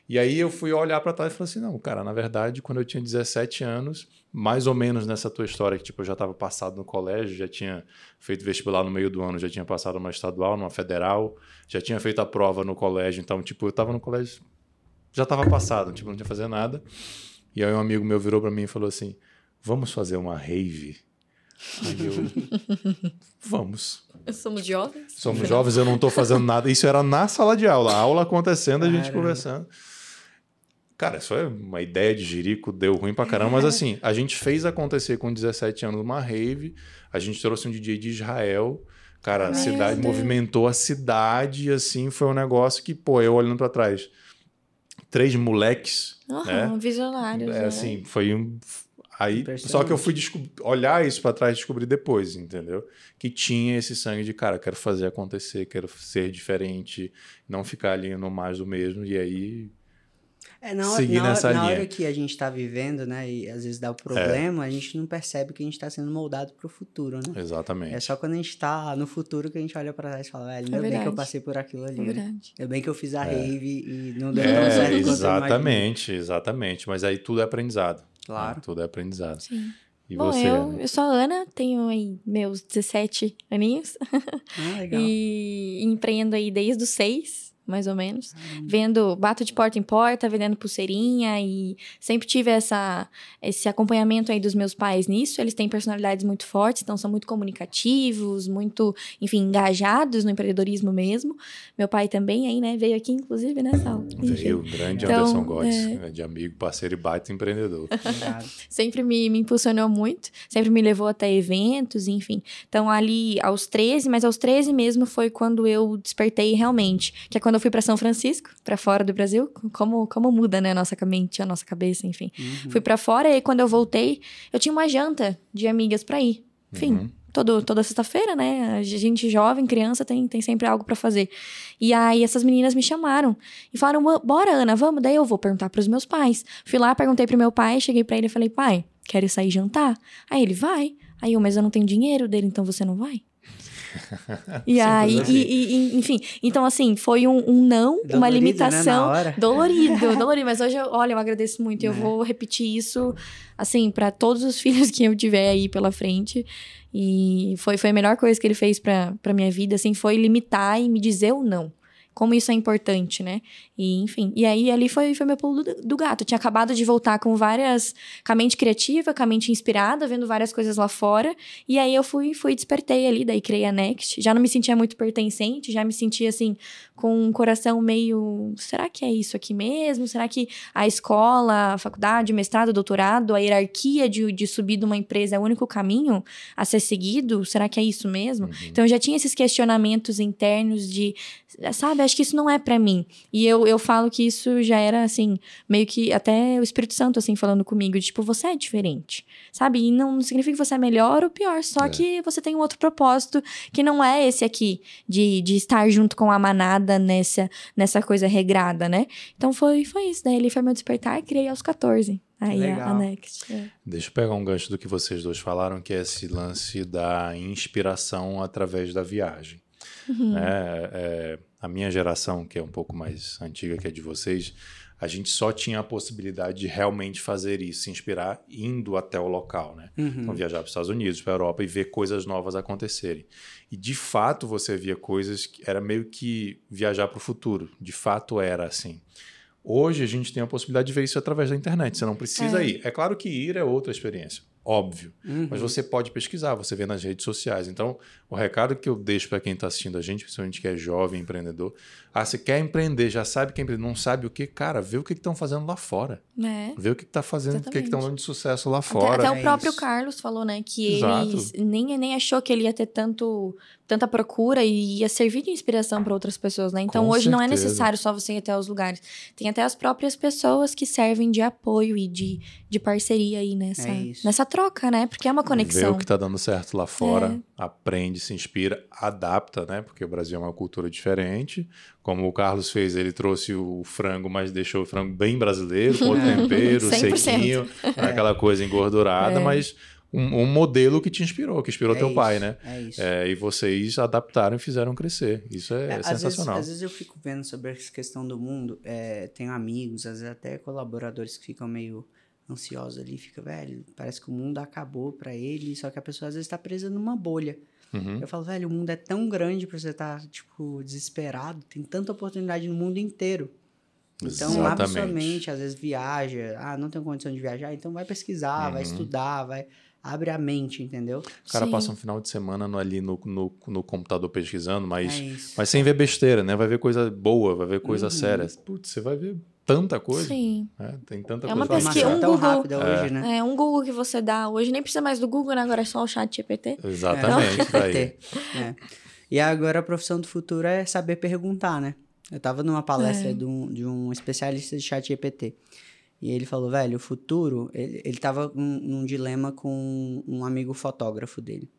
E aí eu fui olhar para trás e falei assim, não, cara, na verdade, quando eu tinha 17 anos, mais ou menos nessa tua história, que tipo, eu já estava passado no colégio, já tinha feito vestibular no meio do ano, já tinha passado numa estadual, numa federal, já tinha feito a prova no colégio, então, tipo, eu estava no colégio, já estava passado, tipo, não tinha que fazer nada. E aí um amigo meu virou para mim e falou assim, vamos fazer uma rave? Aí eu, vamos. Somos jovens? Somos jovens, eu não estou fazendo nada. Isso era na sala de aula, a aula acontecendo, a gente Caramba. conversando. Cara, isso é uma ideia de jirico, deu ruim pra caramba, mas assim, a gente fez acontecer com 17 anos uma rave, a gente trouxe um DJ de Israel, cara, a cidade Deus. movimentou a cidade e assim foi um negócio que, pô, eu olhando pra trás, três moleques, Aham, visionários. é, né? assim, foi um. Aí, só que eu fui olhar isso pra trás e descobrir depois, entendeu? Que tinha esse sangue de, cara, quero fazer acontecer, quero ser diferente, não ficar ali no mais do mesmo. E aí, É, na hora, Seguir na, hora, nessa na linha. hora que a gente tá vivendo, né, e às vezes dá o problema, a gente não percebe que a gente tá sendo moldado pro futuro, né? exatamente. É só quando a gente tá no futuro que a gente olha pra trás e fala, velho, ainda bem que eu passei por aquilo ali, É né? verdade. Ainda bem que eu fiz a rave e não deu tão certo É, eu imaginei. exatamente, exatamente. Mas aí tudo é aprendizado. Claro. né? Tudo é aprendizado. Sim. E Bom, você? eu, Ana? eu sou a Ana, tenho aí meus 17 aninhos Ah, legal. e empreendo aí desde os seis, mais ou menos. Vendo, bato de porta em porta, vendendo pulseirinha e sempre tive essa, esse acompanhamento aí dos meus pais nisso. Eles têm personalidades muito fortes, então são muito comunicativos, muito, enfim, engajados no empreendedorismo mesmo. Meu pai também aí, né, veio aqui inclusive, né, Sal? Veio grande Então, Anderson Gottes, é. né, de amigo, parceiro e baita empreendedor. Sempre me, me impulsionou muito, sempre me levou até eventos, enfim. Então, ali aos 13, mas aos 13 mesmo foi quando eu despertei realmente, que é quando eu fui para São Francisco, para fora do Brasil, como, como muda, né, a nossa mente, a nossa cabeça, enfim. Uhum. Fui para fora e quando eu voltei, eu tinha uma janta de amigas para ir. Enfim, Uhum. todo, toda sexta-feira, né? A gente jovem, criança, tem, tem sempre algo pra fazer. E aí essas meninas me chamaram e falaram: "Bo- bora, Ana, vamos. Daí eu vou perguntar pros meus pais. Fui lá, perguntei pro meu pai, cheguei pra ele e falei: pai, quero sair jantar? Aí ele vai. Aí eu, mas eu não tenho dinheiro dele, então você não vai? E aí, assim. e- e- enfim, então assim, foi um, um não, uma Dolorido, né, limitação. hora. Dolorido, dolorido. Mas hoje, eu, olha, eu agradeço muito. e Eu Né? vou repetir isso, assim, pra todos os filhos que eu tiver aí pela frente. E foi, foi a melhor coisa que ele fez pra, pra minha vida, assim, foi limitar e me dizer o não. Como isso é importante, né? E, enfim, e aí ali foi, foi meu pulo do, do gato. Eu tinha acabado de voltar com várias, com a mente criativa, com a mente inspirada, vendo várias coisas lá fora, e aí eu fui, fui despertei ali, daí criei a Next, já não me sentia muito pertencente, já me sentia assim, com um coração meio, será que é isso aqui mesmo? Será que a escola, a faculdade, mestrado, doutorado, a hierarquia de, de subir de uma empresa é o único caminho a ser seguido? Será que é isso mesmo? Uhum. Então eu já tinha esses questionamentos internos de, sabe, acho que isso não é para mim. E eu, eu falo que isso já era assim, meio que até o Espírito Santo assim falando comigo, de, tipo, você é diferente, sabe? E não, não significa que você é melhor ou pior, só é. que você tem um outro propósito que não é esse aqui de, de estar junto com a manada nessa nessa coisa regrada, né? Então foi foi isso, daí ele foi meu despertar e criei aos 14. Aí a, a Next. É. Deixa eu pegar um gancho do que vocês dois falaram, que é esse lance da inspiração através da viagem. Uhum. É, é, a minha geração, que é um pouco mais antiga que a de vocês, a gente só tinha a possibilidade de realmente fazer isso, se inspirar indo até o local, né? Uhum. Então, viajar para os Estados Unidos, para a Europa e ver coisas novas acontecerem. E de fato você via coisas que era meio que viajar para o futuro. De fato era assim. Hoje a gente tem a possibilidade de ver isso através da internet. Você não precisa é. ir. É claro que ir é outra experiência óbvio. Uhum. Mas você pode pesquisar, você vê nas redes sociais. Então, o recado que eu deixo para quem está assistindo a gente, principalmente que é jovem empreendedor, ah, você quer empreender, já sabe que é empreender, não sabe o que, cara, vê o que estão fazendo lá fora. É. Vê o que está fazendo, Exatamente. o que estão dando de sucesso lá fora. Até, até o próprio Carlos falou, né, que Exato. ele nem, nem achou que ele ia ter tanto tanta procura e ia servir de inspiração para outras pessoas, né? Então, Com hoje certeza. não é necessário só você ir até os lugares. Tem até as próprias pessoas que servem de apoio e de, de parceria aí nessa, é nessa troca, né? Porque é uma conexão. Vê o que está dando certo lá fora, é. aprende, se inspira, adapta, né? Porque o Brasil é uma cultura diferente. Como o Carlos fez, ele trouxe o frango, mas deixou o frango bem brasileiro, com tempero, sequinho, é. aquela coisa engordurada, é. mas um, um, modelo que te inspirou, que inspirou é teu isso, pai, né? É isso. É, e vocês adaptaram e fizeram crescer. Isso é, é sensacional. Às vezes, às vezes, eu fico vendo sobre essa questão do mundo, é, tenho amigos, às vezes até colaboradores que ficam meio ansiosos ali, fica, velho, parece que o mundo acabou para ele, só que a pessoa às vezes está presa numa bolha. Uhum. Eu falo, velho, o mundo é tão grande para você estar, tá, tipo, desesperado, tem tanta oportunidade no mundo inteiro. Então, Exatamente. abre sua mente, às vezes viaja, ah, não tenho condição de viajar, então vai pesquisar, uhum. vai estudar, vai abre a mente, entendeu? O cara Sim. passa um final de semana no, ali no, no, no, computador pesquisando, mas, é mas sem ver besteira, né? Vai ver coisa boa, vai ver coisa uhum. séria. Putz, você vai ver tanta coisa. Sim. É, tem tanta é coisa. Uma pesquisa, um Google, rápida é. hoje, né? É, um Google que você dá hoje, nem precisa mais do Google, né? Agora é só o chat GPT. Exatamente, é, é. E agora a profissão do futuro é saber perguntar, né? Eu tava numa palestra é. de, um, de um especialista de chat GPT. E ele falou, velho, o futuro. Ele, ele tava num, num dilema com um amigo fotógrafo dele.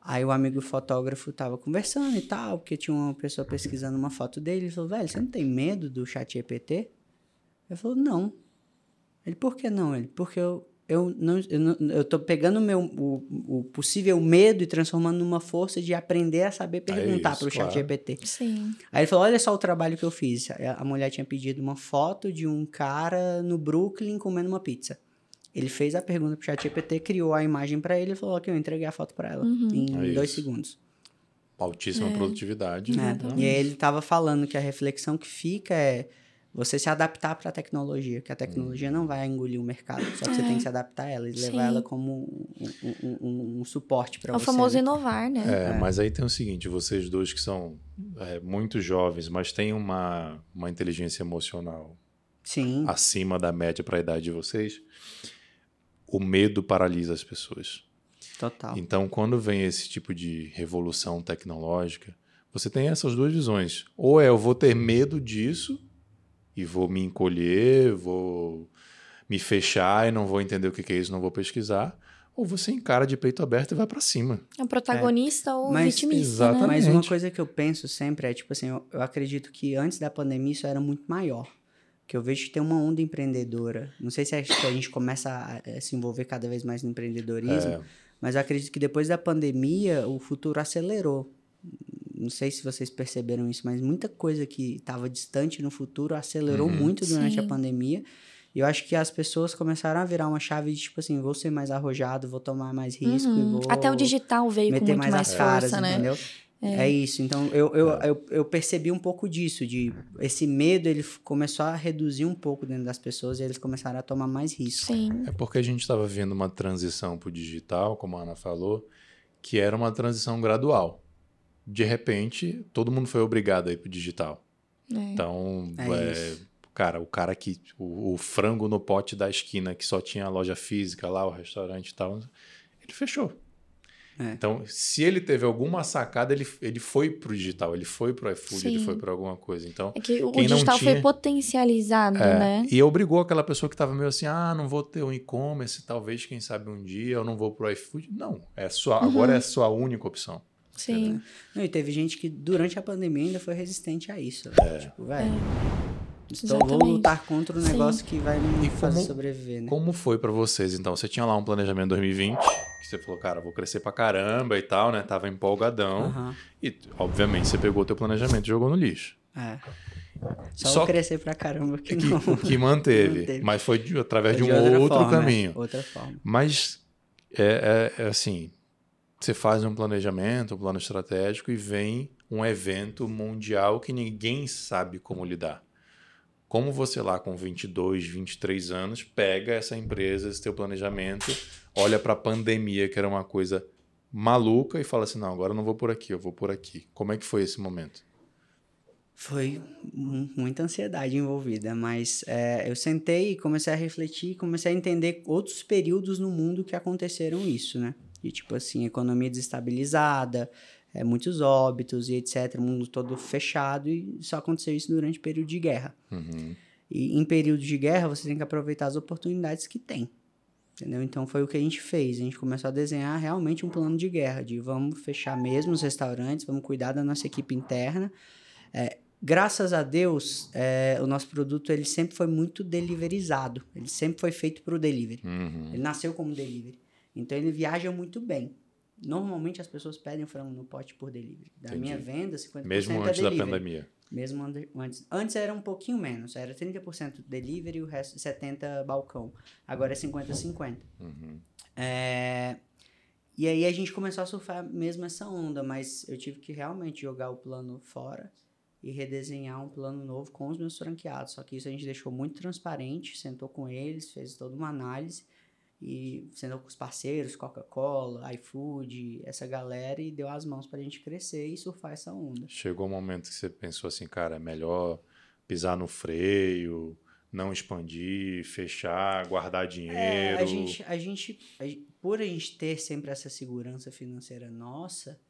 Aí o amigo fotógrafo tava conversando e tal, porque tinha uma pessoa pesquisando uma foto dele. Ele falou, velho, você não tem medo do chat EPT? Ele falou, não. Ele, por que não? Ele, porque eu, eu não, eu tô pegando meu, o, o possível medo e transformando numa força de aprender a saber perguntar é para o chat GPT. Sim. Aí ele falou, olha só o trabalho que eu fiz. A mulher tinha pedido uma foto de um cara no Brooklyn comendo uma pizza. Ele fez a pergunta pro chat GPT, criou a imagem para ele e falou que eu entreguei a foto para ela uhum. em é dois segundos. Altíssima é. produtividade. É. E aí ele estava falando que a reflexão que fica é você se adaptar para a tecnologia, que a tecnologia não vai engolir o mercado, só que é. você tem que se adaptar a ela e Sim. levar ela como um, um, um, um suporte para você. É o famoso né? inovar, né? É, é, mas aí tem o seguinte, vocês dois que são é, muito jovens, mas têm uma, uma inteligência emocional Sim. acima da média para a idade de vocês, o medo paralisa as pessoas. Total. Então, quando vem esse tipo de revolução tecnológica, você tem essas duas visões. Ou é eu vou ter medo disso e vou me encolher, vou me fechar e não vou entender o que é isso, não vou pesquisar. Ou você encara de peito aberto e vai para cima. É um protagonista é. ou Mas, vitimista, exatamente. né? Mas uma coisa que eu penso sempre é, tipo assim, eu, eu acredito que antes da pandemia isso era muito maior que eu vejo que tem uma onda empreendedora. Não sei se é que a gente começa a, a, se envolver cada vez mais no empreendedorismo, é. mas eu acredito que depois da pandemia o futuro acelerou não sei se vocês perceberam isso, mas muita coisa que estava distante no futuro acelerou uhum. muito durante Sim. a pandemia. E eu acho que as pessoas começaram a virar uma chave de tipo assim, vou ser mais arrojado, vou tomar mais risco uhum. vou Até o digital veio com muito mais, mais caras, força, né? Entendeu? É. isso. Então, eu, eu, eu, eu, percebi um pouco disso, de esse medo, ele começou a reduzir um pouco dentro das pessoas e eles começaram a tomar mais risco. Sim. É porque a gente estava vendo uma transição para o digital, como a Ana falou, que era uma transição gradual. De repente, todo mundo foi obrigado a ir para o digital. É. Então, é, é cara, o cara que. O, o, frango no pote da esquina, que só tinha a loja física lá, o restaurante e tal, ele fechou. É. Então, se ele teve alguma sacada, ele, ele foi pro digital, ele foi pro iFood, Sim. ele foi para alguma coisa. Então, é que o digital tinha, foi potencializado, é, né? E obrigou aquela pessoa que estava meio assim, ah, não vou ter um e-commerce, talvez, quem sabe um dia eu não vou pro iFood. Não, é sua, uhum. agora é a sua única opção. Sim. Não, e teve gente que durante a pandemia ainda foi resistente a isso. É. Tipo, velho. É. Então vou lutar contra o negócio Sim. que vai me fazer sobreviver, né? Como foi para vocês, então? Você tinha lá um planejamento 2020, que você falou, cara, vou crescer pra caramba e tal, né? Tava empolgadão. Uhum. E, obviamente, você pegou o teu planejamento e jogou no lixo. É. Só, Só crescer pra caramba que, que não. Que manteve. manteve. Mas foi de, através foi de, um outro forma, caminho. É. Outra forma. Mas, é, é, é assim, você faz um planejamento, um plano estratégico e vem um evento mundial que ninguém sabe como lidar. Como você lá com 22, 23 anos pega essa empresa, esse teu planejamento, olha para a pandemia, que era uma coisa maluca e fala assim, não, agora eu não vou por aqui, eu vou por aqui. Como é que foi esse momento? Foi muita ansiedade envolvida, mas é, eu sentei e comecei a refletir, comecei a entender outros períodos no mundo que aconteceram isso, né? E tipo assim, economia desestabilizada, é, muitos óbitos e etc. Mundo todo fechado e só aconteceu isso durante o período de guerra. Uhum. E em período de guerra você tem que aproveitar as oportunidades que tem. Entendeu? Então foi o que a gente fez. A gente começou a desenhar realmente um plano de guerra, de vamos fechar mesmo os restaurantes, vamos cuidar da nossa equipe interna. É, graças a Deus, é, o nosso produto ele sempre foi muito deliverizado. Ele sempre foi feito para o delivery. Uhum. Ele nasceu como delivery. Então ele viaja muito bem. Normalmente as pessoas pedem o frango no pote por delivery. Da Entendi. minha venda, 50% Mesmo é antes da pandemia. Mesmo antes. Antes era um pouquinho menos. Era 30% delivery e o resto 70% balcão. Agora é 50-50. Uhum. É... E aí a gente começou a surfar mesmo essa onda, mas eu tive que realmente jogar o plano fora e redesenhar um plano novo com os meus franqueados. Só que isso a gente deixou muito transparente, sentou com eles, fez toda uma análise e sendo com os parceiros, Coca-Cola, iFood, essa galera, e deu as mãos para a gente crescer e surfar essa onda. Chegou o um momento que você pensou assim, cara, é melhor pisar no freio, não expandir, fechar, guardar dinheiro. É, a gente, a gente, a, por a gente ter sempre essa segurança financeira nossa,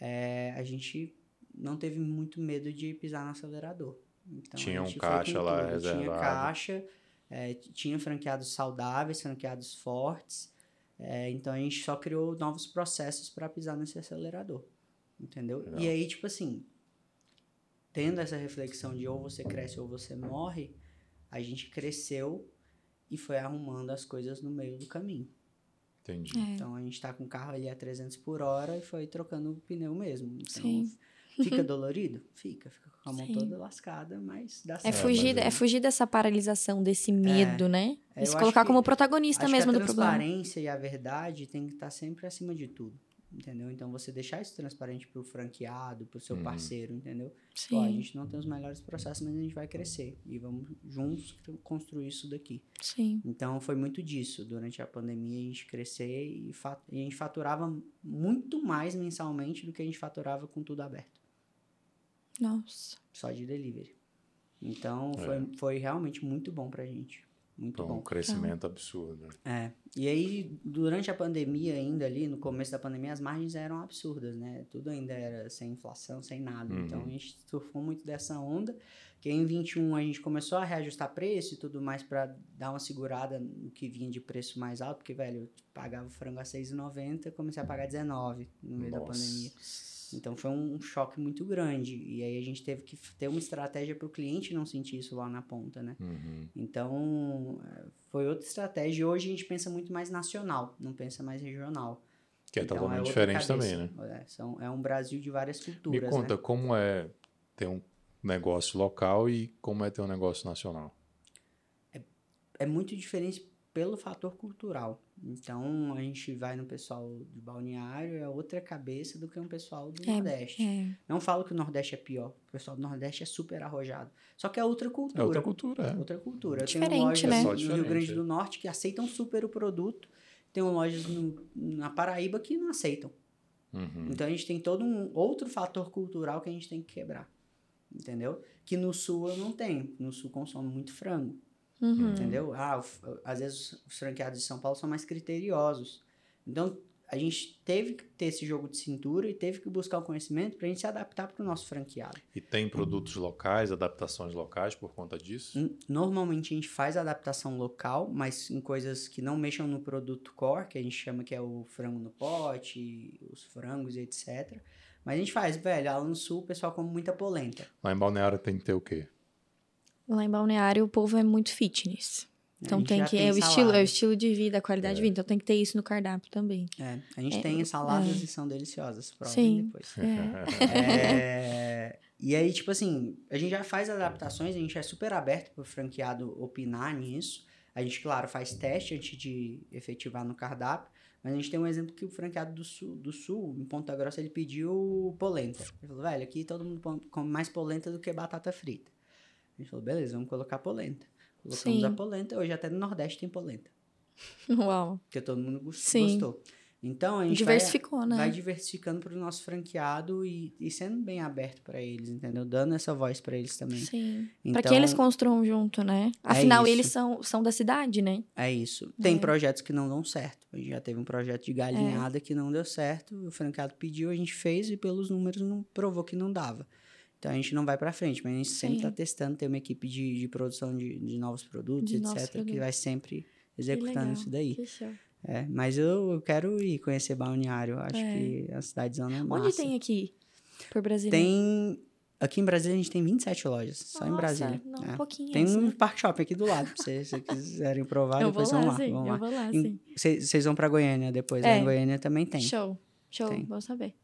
é, a gente não teve muito medo de pisar no acelerador. Então, tinha um caixa lá reservado. Tinha caixa é, tinha franqueados saudáveis, franqueados fortes. É, então a gente só criou novos processos para pisar nesse acelerador. Entendeu? Legal. E aí, tipo assim, tendo essa reflexão de ou você cresce ou você morre, a gente cresceu e foi arrumando as coisas no meio do caminho. Entendi. É. Então a gente tá com o carro ali a 300 por hora e foi trocando o pneu mesmo. Então, Sim. Fica uhum. dolorido? Fica, fica com a mão Sim. toda lascada, mas dá é certo. É fugir, é fugir dessa paralisação, desse medo, é, né? E se colocar como protagonista mesmo do problema. A transparência e a verdade tem que estar sempre acima de tudo entendeu? Então você deixar isso transparente para o franqueado, para o seu uhum. parceiro, entendeu? Sim. Ó, a gente não tem os melhores processos, mas a gente vai crescer e vamos juntos construir isso daqui. Sim. Então foi muito disso durante a pandemia a gente crescer e, e a gente faturava muito mais mensalmente do que a gente faturava com tudo aberto. Nossa. Só de delivery. Então é. foi, foi realmente muito bom pra gente. Muito Foi bom. Um crescimento absurdo. É. E aí, durante a pandemia, ainda ali, no começo da pandemia, as margens eram absurdas, né? Tudo ainda era sem inflação, sem nada. Uhum. Então a gente surfou muito dessa onda. Que em 21 a gente começou a reajustar preço e tudo mais para dar uma segurada no que vinha de preço mais alto, porque, velho, eu pagava o frango a 6,90 comecei a pagar 19 no meio Nossa. da pandemia. Então foi um choque muito grande. E aí a gente teve que ter uma estratégia para o cliente não sentir isso lá na ponta, né? Uhum. Então é, foi outra estratégia. Hoje a gente pensa muito mais nacional, não pensa mais regional. Que é então, totalmente é diferente também, né? É, são, é um Brasil de várias culturas. Me conta né? como é ter um negócio local e como é ter um negócio nacional. É, é muito diferente pelo fator cultural. Então, a gente vai no pessoal de balneário, é outra cabeça do que um pessoal do É, Nordeste. É. Não falo que o Nordeste é pior. O pessoal do Nordeste é super arrojado. Só que é outra cultura. É outra cultura, é. Outra cultura. Eu Diferente, tenho lojas né? No Rio Grande do Norte que aceitam super o produto. Tem lojas no- na Paraíba que não aceitam. Uhum. Então a gente tem todo um outro fator cultural que a gente tem que quebrar. Entendeu? Que no sul eu não tenho. No sul consome muito frango. Uhum. Entendeu? Ah, o às vezes os franqueados de São Paulo são mais criteriosos. Então, a gente teve que ter esse jogo de cintura e teve que buscar o conhecimento para a gente se adaptar para o nosso franqueado. E tem produtos locais, adaptações locais por conta disso? Normalmente a gente faz adaptação local, mas em coisas que não mexam no produto core, que a gente chama que é o frango no pote, os frangos e etc. Mas a gente faz, velho, lá no sul o pessoal come muita polenta. Lá em Balneário tem que ter o quê? Lá em Balneário o povo é muito fitness. A Então tem que. tem é o estilo, é o estilo de vida, a qualidade de vida. Então tem que ter isso no cardápio também. É, a gente É, tem saladas e são deliciosas, provem Sim. depois. É. É, e aí, tipo assim, a gente já faz adaptações, a gente é super aberto pro franqueado opinar nisso. A gente, claro, faz teste antes de efetivar no cardápio, mas a gente tem um exemplo que o franqueado do sul, do sul em Ponta Grossa, ele pediu polenta. Ele falou, velho, aqui todo mundo come mais polenta do que batata frita. A gente falou, beleza, vamos colocar polenta. Colocamos Sim. a polenta, hoje até no Nordeste tem polenta, Uau. porque todo mundo gos- Sim. gostou. Então a gente vai- Diversificou, né? vai diversificando para o nosso franqueado e, e sendo bem aberto para eles, entendeu? Dando essa voz para eles também. Sim. Então, Pra que eles construam junto, né? Afinal, isso. eles são, são da cidade, né? É isso. Tem É. projetos que não dão certo. A gente já teve um projeto de É. galinhada que não deu certo, o franqueado pediu, a gente fez e pelos números não provou que não dava. Então a gente não vai para frente, mas a gente sempre está testando, tem uma equipe de, de produção de, de novos produtos, De etc, novos que vai sempre executando isso daí. Que show. É, mas eu, eu quero ir conhecer Balneário, acho É. que a cidadezona é Onde massa. tem aqui? Por Brasília? Tem. Aqui em Brasília a gente tem 27 lojas, só em Nossa, Brasília. Não, É. um pouquinho. Tem essa. no Park Shopping aqui do lado, se vocês quiserem provar, Eu depois lá, vão lá. sim. vão lá. lá, Em-. Vocês vão pra Goiânia depois, lá É. em Goiânia também tem. Show. Show. Tem. Bom saber.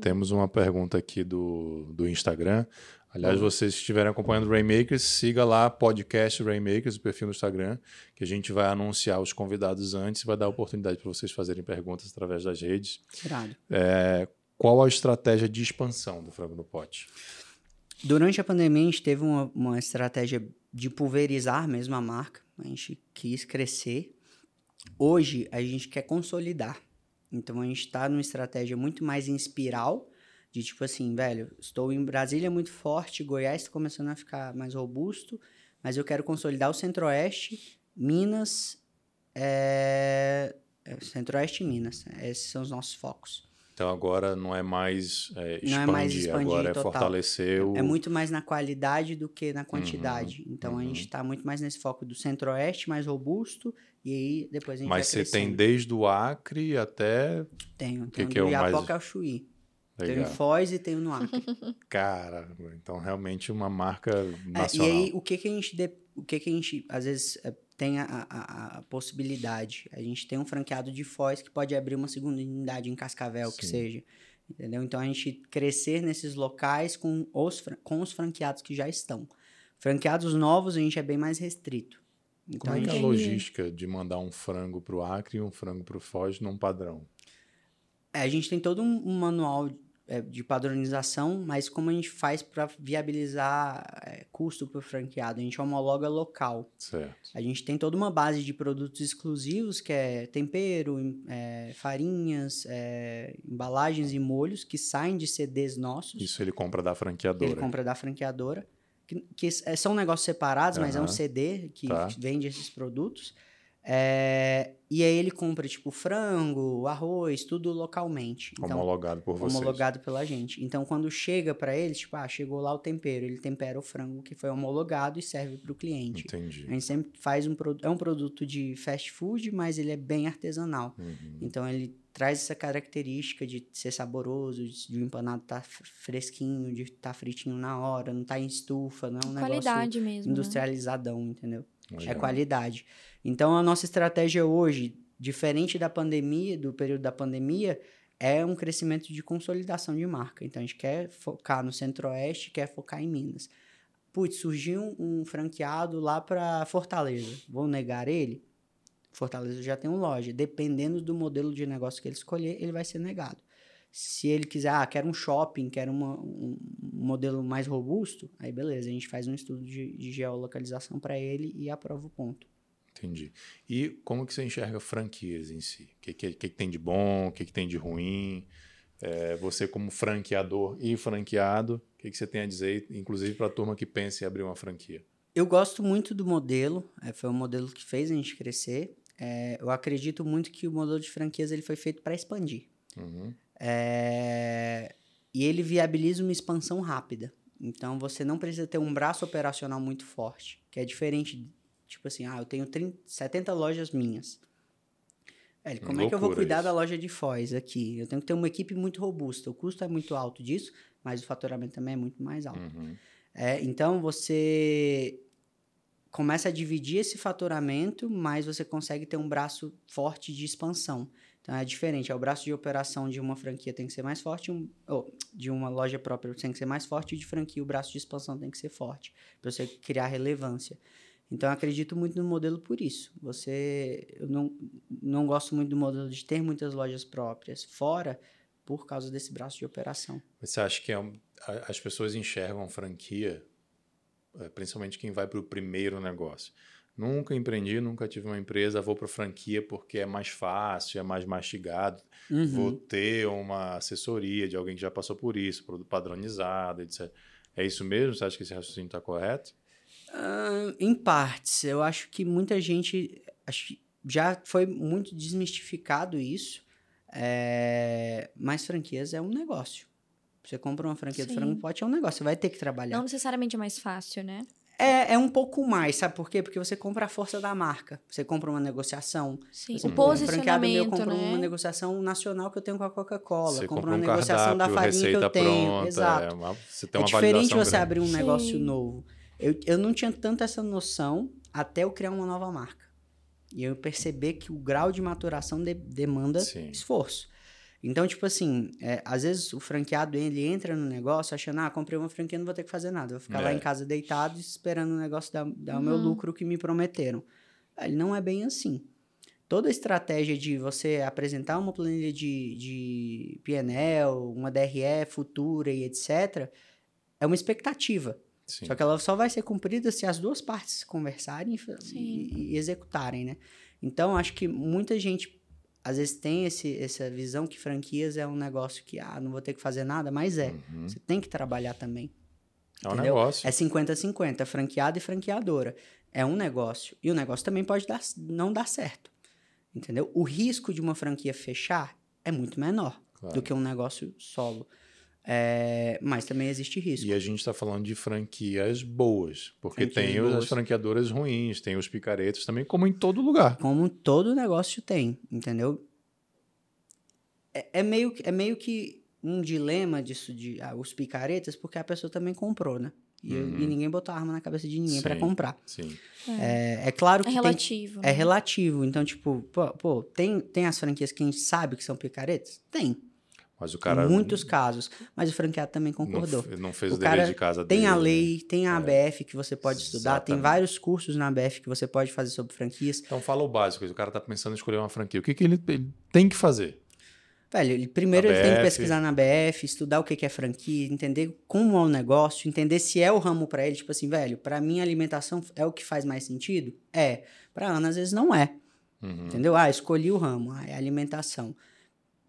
Temos uma pergunta aqui do, do Instagram. Aliás, vocês que estiverem acompanhando o Rainmakers, siga lá podcast Rainmakers, o perfil no Instagram, que a gente vai anunciar os convidados antes e vai dar oportunidade para vocês fazerem perguntas através das redes. É, qual a estratégia de expansão do Frango no Pote? Durante a pandemia, a gente teve uma, uma estratégia de pulverizar mesmo a marca. A gente quis crescer. Hoje, a gente quer consolidar. Então, a gente está numa estratégia muito mais em espiral, de tipo assim, velho, estou em Brasília muito forte, Goiás está começando a ficar mais robusto, mas eu quero consolidar o Centro-Oeste, Minas, é... é, Centro-Oeste e Minas. Esses são os nossos focos. Então agora não é mais é, expandir, Não é mais expandir agora é total. fortalecer o. É muito mais na qualidade do que na quantidade. então a uhum. gente está muito mais nesse foco do centro-oeste, mais robusto, e aí depois a gente Mas você tem desde o Acre até. Tenho. que Tenho que é o mais- Iapoca ao Chuí. Tenho em. Foz e tenho no Acre. Cara, então realmente uma marca É, e nacional. aí, o que que a gente... de- O que que a gente, às vezes, é, tem a, a- a possibilidade? A gente tem um franqueado de Foz que pode abrir uma segunda unidade em Cascavel, que Sim. seja. Entendeu? Então, a gente crescer nesses locais com os, com os franqueados que já estão. Franqueados novos, a gente é bem mais restrito. Então, Como é a que é a logística de mandar um frango para o Acre e um frango para o Foz num padrão? É, a gente tem todo um, manual é, de padronização, mas como a gente faz para viabilizar é, custo para o franqueado? A gente homologa local. Certo. A gente tem toda uma base de produtos exclusivos, que é tempero, em- é, farinhas, é, embalagens e molhos, que saem de CDs nossos. Isso ele compra da que franqueadora. ele compra da franqueadora. Que, que é- são negócios separados, mas é um. CD que Tá. vende esses produtos. É, e aí ele compra, tipo, frango, arroz, tudo localmente. Então, homologado por vocês. homologado pela gente. Então, quando chega para eles, tipo, ah, chegou lá o tempero, ele tempera o frango que foi homologado e serve para o cliente. Entendi. A gente sempre faz um produto, é um produto de fast food, mas ele é bem artesanal. Uhum. Então ele traz essa característica de ser saboroso, de, de o empanado estar fresquinho, de estar fritinho na hora, não tá em estufa, não é um negócio Qualidade mesmo. né? industrializadão, entendeu? É Legal. qualidade. Então a nossa estratégia hoje, diferente da pandemia, do período da pandemia, é um crescimento de consolidação de marca. Então a gente quer focar no Centro-Oeste, quer focar em Minas. Putz, surgiu um, um franqueado lá para Fortaleza. Vou negar ele? Fortaleza já tem uma loja. Dependendo do modelo de negócio que ele escolher, ele vai ser negado. Se ele quiser, ah, quero um shopping, quero uma, um modelo mais robusto, aí beleza, a gente faz um estudo de, de geolocalização para ele e aprova o ponto. Entendi. E como que você enxerga franquias em si? O que, que, que, tem de bom, o que, que tem de ruim? É, você como franqueador e franqueado, o que, que você tem a dizer, inclusive para a turma que pensa em abrir uma franquia? Eu gosto muito do modelo, é, foi o modelo que fez a gente crescer. É, eu acredito muito que o modelo de franquias ele foi feito para expandir. Uhum. É, e ele viabiliza uma expansão rápida. Então você não precisa ter um braço operacional muito forte, que é diferente, tipo assim, ah, eu tenho 30, 70 lojas minhas. É, como Loucura é que eu vou cuidar isso. da loja de Foz aqui? Eu tenho que ter uma equipe muito robusta. O custo é muito alto disso, mas o faturamento também é muito mais alto. Uhum. É, então você começa a dividir esse faturamento, mas você consegue ter um braço forte de expansão. Então é diferente, é o braço de operação de uma franquia tem que ser mais forte, um, de uma loja própria tem que ser mais forte, e de franquia o braço de expansão tem que ser forte, para você criar relevância. Então eu acredito muito no modelo por isso. Você eu não, não gosto muito do modelo de ter muitas lojas próprias fora por causa desse braço de operação. Você acha que é um, as pessoas enxergam franquia, principalmente quem vai para o primeiro negócio? Nunca empreendi, nunca tive uma empresa, vou para franquia porque é mais fácil, é mais mastigado. Uhum. Vou ter uma assessoria de alguém que já passou por isso, produto padronizado, etc. É isso mesmo? Você acha que esse raciocínio está correto? Uh, em partes. Eu acho que muita gente. Acho já foi muito desmistificado isso. É, mas franquias é um negócio. Você compra uma franquia Sim. do frango pote, é um negócio. Você vai ter que trabalhar. Não necessariamente é mais fácil, né? É, é um pouco mais, sabe por quê? Porque você compra a força da marca. Você compra uma negociação. Sim, o posicionamento, um meu compra né? uma negociação nacional que eu tenho com a Coca-Cola. Compra uma um negociação da farinha que eu tenho. Pronta, Exato. É, uma, você tem uma é diferente você grande. abrir um Sim. negócio novo. Eu, eu não tinha tanto essa noção até eu criar uma nova marca. E eu perceber que o grau de maturação de, demanda Sim. esforço. Então, tipo assim, é, às vezes o franqueado ele entra no negócio achando, ah, comprei uma franquia, não vou ter que fazer nada. Vou ficar é. lá em casa deitado esperando o negócio dar, dar uhum. o meu uhum. lucro que me prometeram. Ele não é bem assim. Toda a estratégia de você apresentar uma planilha de, de PNL, uma DRE futura e etc., é uma expectativa. Sim. Só que ela só vai ser cumprida se as duas partes conversarem e, e, executarem, né? Então, acho que muita gente às vezes tem esse, essa visão que franquias é um negócio que, ah, não vou ter que fazer nada, mas é. Uhum. Você tem que trabalhar também. É um entendeu? negócio. É 50-50, franqueada e franqueadora. É um negócio. E o negócio também pode dar, não dar certo. Entendeu? O risco de uma franquia fechar é muito menor claro. do que um negócio solo. É, mas também existe risco. E a gente está falando de franquias boas, porque franquias tem boas. as franqueadoras ruins, tem os picaretos também, como em todo lugar. Como todo negócio tem, entendeu? É, é meio, é meio que um dilema disso de ah, os picaretas, porque a pessoa também comprou, né? E, uhum. e ninguém botou arma na cabeça de ninguém para comprar. Sim. É, é claro é que. É relativo. Tem, né? É relativo. Então, tipo, pô, pô, tem, tem as franquias que a gente sabe que são picaretas? Tem. Mas o cara. Em muitos casos. Mas o franqueado também concordou. Não, não fez o, o dever de casa tem dele. Tem a lei, tem a é. ABF que você pode estudar, Exatamente. tem vários cursos na ABF que você pode fazer sobre franquias. Então fala o básico, o cara está pensando em escolher uma franquia. O que, que ele, ele tem que fazer? Velho, ele, primeiro ABF. ele tem que pesquisar na ABF, estudar o que, que é franquia, entender como é o negócio, entender se é o ramo para ele. Tipo assim, velho, para mim alimentação é o que faz mais sentido? É. Para Ana, às vezes não é. Uhum. Entendeu? Ah, escolhi o ramo, ah, é alimentação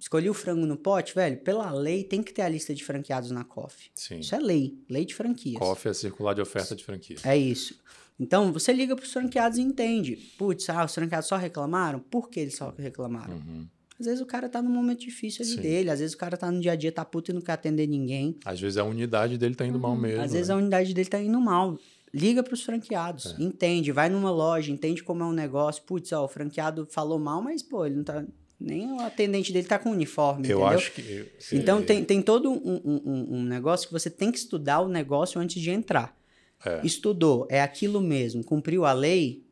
escolhi o frango no pote, velho, pela lei tem que ter a lista de franqueados na COF. Sim. Isso é lei, lei de franquias. COF é circular de oferta de franquia. É isso. Então, você liga para os franqueados e entende. Putz, ah, os franqueados só reclamaram? Por que eles só reclamaram? Uhum. Às vezes o cara tá num momento difícil ali Sim. dele, às vezes o cara tá no dia a dia, tá puto e não quer atender ninguém. Às vezes a unidade dele tá indo uhum. mal mesmo. Às vezes né? a unidade dele tá indo mal. Liga para os franqueados, é. entende, vai numa loja, entende como é um negócio. Putz, ó, o franqueado falou mal, mas pô, ele não tá, nem o atendente dele tá com uniforme, eu entendeu? acho que... Então tem, tem todo um, um, um, negócio que você tem que estudar o negócio antes de entrar. É. Estudou, é aquilo mesmo, cumpriu a lei,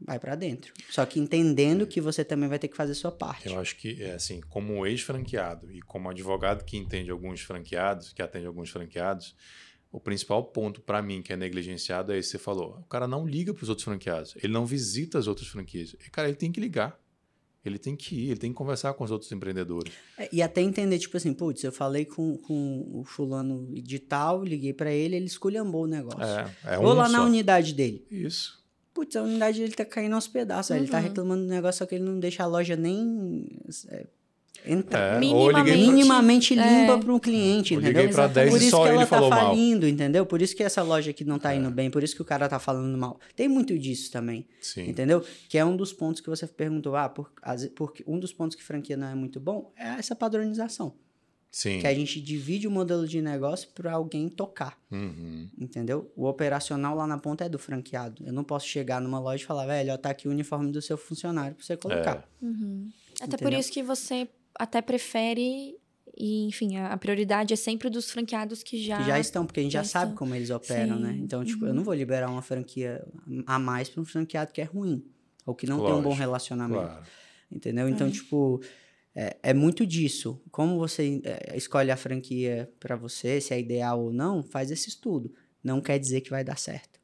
vai para dentro. Só que entendendo que você também vai ter que fazer sua parte. Eu acho que, é assim, como ex-franqueado e como advogado que entende alguns franqueados, que atende alguns franqueados, o principal ponto para mim que é negligenciado é esse que você falou. O cara não liga para os outros franqueados, ele não visita as outras franquias. E, cara, ele tem que ligar. Ele tem que ir, ele tem que conversar com os outros empreendedores. É, e até entender, tipo assim, putz, eu falei com, com o fulano de tal, liguei para ele, ele esculhambou o negócio. É, é um Vou lá só. na unidade dele. Isso. Putz, a unidade dele tá caindo aos pedaços. aí Ele tá Uhum. reclamando do negócio, só que ele não deixa a loja nem é, entrar. É, eu pra- Minimamente limpa É. para um cliente, Eu entendeu? liguei pra 10 Por e isso só que ele ela falou tá mal. falindo, entendeu? Por isso que essa loja aqui não tá É. indo bem, por isso que o cara tá falando mal. Tem muito disso também, Sim. entendeu? Que é um dos pontos que você perguntou, ah, por, porque um dos pontos que franquia não é muito bom é essa padronização. Sim. Que a gente divide o modelo de negócio para alguém tocar, Uhum. entendeu? O operacional lá na ponta é do franqueado. Eu não posso chegar numa loja e falar, velho, ó, tá aqui o uniforme do seu funcionário pra você colocar. Até por isso que você até prefere. E, enfim, a, prioridade é sempre dos franqueados que já. Que já estão, porque a gente já, já sabe como eles operam, né? Sim, Então, tipo, uhum. eu não vou liberar uma franquia a mais para um franqueado que é ruim. Ou que não tem um bom Lógico, relacionamento. Claro. Entendeu? Então, tipo, é, é muito disso. Como você é, escolhe a franquia para você, se é ideal ou não, faz esse estudo. Não quer dizer que vai dar certo.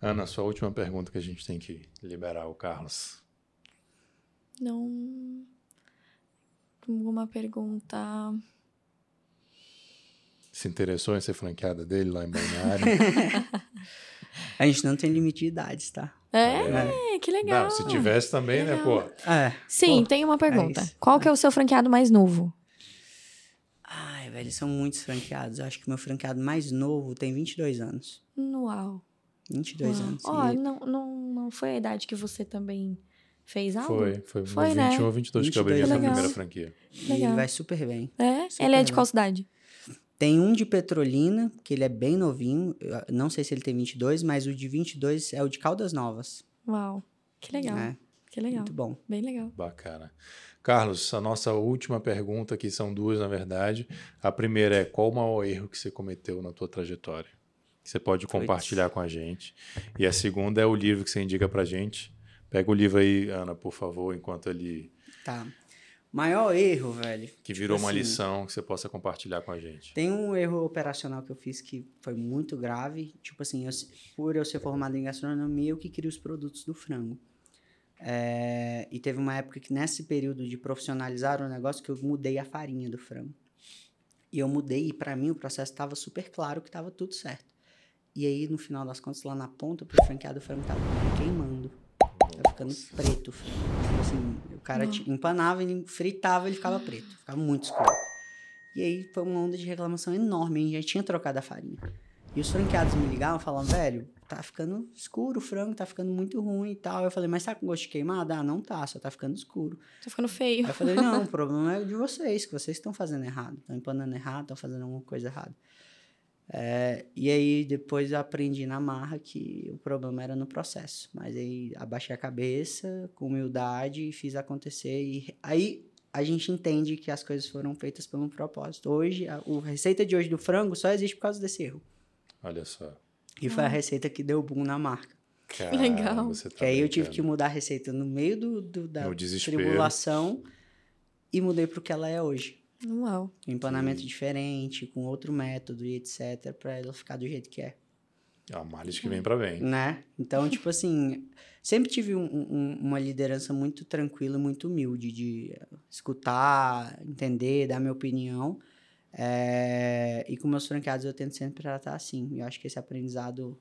Ana, sua última pergunta que a gente tem que liberar o Carlos. Não. Alguma pergunta. Se interessou em ser franqueada dele lá em Balneário? A gente não tem limite de idades, tá? É, que legal. Não, se tivesse também, né, pô? É. Sim, Pô, tem uma pergunta. isso. Qual que é o seu franqueado mais novo? Ai, velho, são muitos franqueados. Eu acho que o meu franqueado mais novo tem 22 anos. Uau. 22 Uau. anos. Ó, E- não, não, não foi a idade que você também fez algo? Foi, foi, Foi, no né? 21 ou 22 que eu abri 22 essa primeira franquia. e ele legal. vai super bem. É? Super Ele é de bem. qual cidade? Tem um de Petrolina, que ele é bem novinho. Eu não sei se ele tem 22, mas o de 22 é o de Caldas Novas. Uau. Que legal. É, Que legal. muito bom. Bem legal. Bacana. Carlos, a nossa última pergunta, que são duas, na verdade. A primeira é: qual o maior erro que você cometeu na tua trajetória? Que você pode compartilhar com a gente. E a segunda é o livro que você indica pra gente. Pega o livro aí, Ana, por favor, enquanto ele. Tá. Maior erro, velho. Que virou uma assim, lição que você possa compartilhar com a gente. Tem um erro operacional que eu fiz que foi muito grave. Tipo assim, eu- por eu ser formado em gastronomia, eu que crio os produtos do frango. É, e teve uma época que nesse período de profissionalizar o negócio que eu mudei a farinha do frango. E eu mudei e para mim o processo estava super claro que estava tudo certo. E aí no final das contas lá na ponta pro franqueado o frango tava queimando. Tava ficando preto. Tipo assim, o cara empanava, ele fritava, ele ficava preto, ficava muito escuro. E aí foi uma onda de reclamação enorme, a gente já tinha trocado a farinha. E os franqueados me ligavam falando, velho, tá ficando escuro o frango, tá ficando muito ruim e tal. Eu falei, mas tá com gosto de queimado? Ah, não tá, só tá ficando escuro. Tá ficando feio. Aí eu falei, não, o problema é de vocês, que vocês estão fazendo errado. Estão empanando errado, estão fazendo alguma coisa errada. É, e aí depois eu aprendi na marra que o problema era no processo. Mas aí abaixei a cabeça, com humildade, e fiz acontecer. E aí a gente entende que as coisas foram feitas por um propósito. Hoje, a, a receita de hoje do frango só existe por causa desse erro. Olha só. E foi a receita que deu boom na marca. Cara, Legal. você tá que aí eu tive que mudar a receita no meio do, do- da No tribulação e mudei pro que ela é hoje. Uau. Um empanamento diferente, com outro método e etc, pra ela ficar do jeito que é, É uma malha que vem pra bem. né? Então, tipo assim, sempre tive um- um- uma liderança muito tranquila e muito humilde de escutar, entender, dar minha opinião. É, e com meus franqueados eu tento sempre tratar assim. Eu acho que esse aprendizado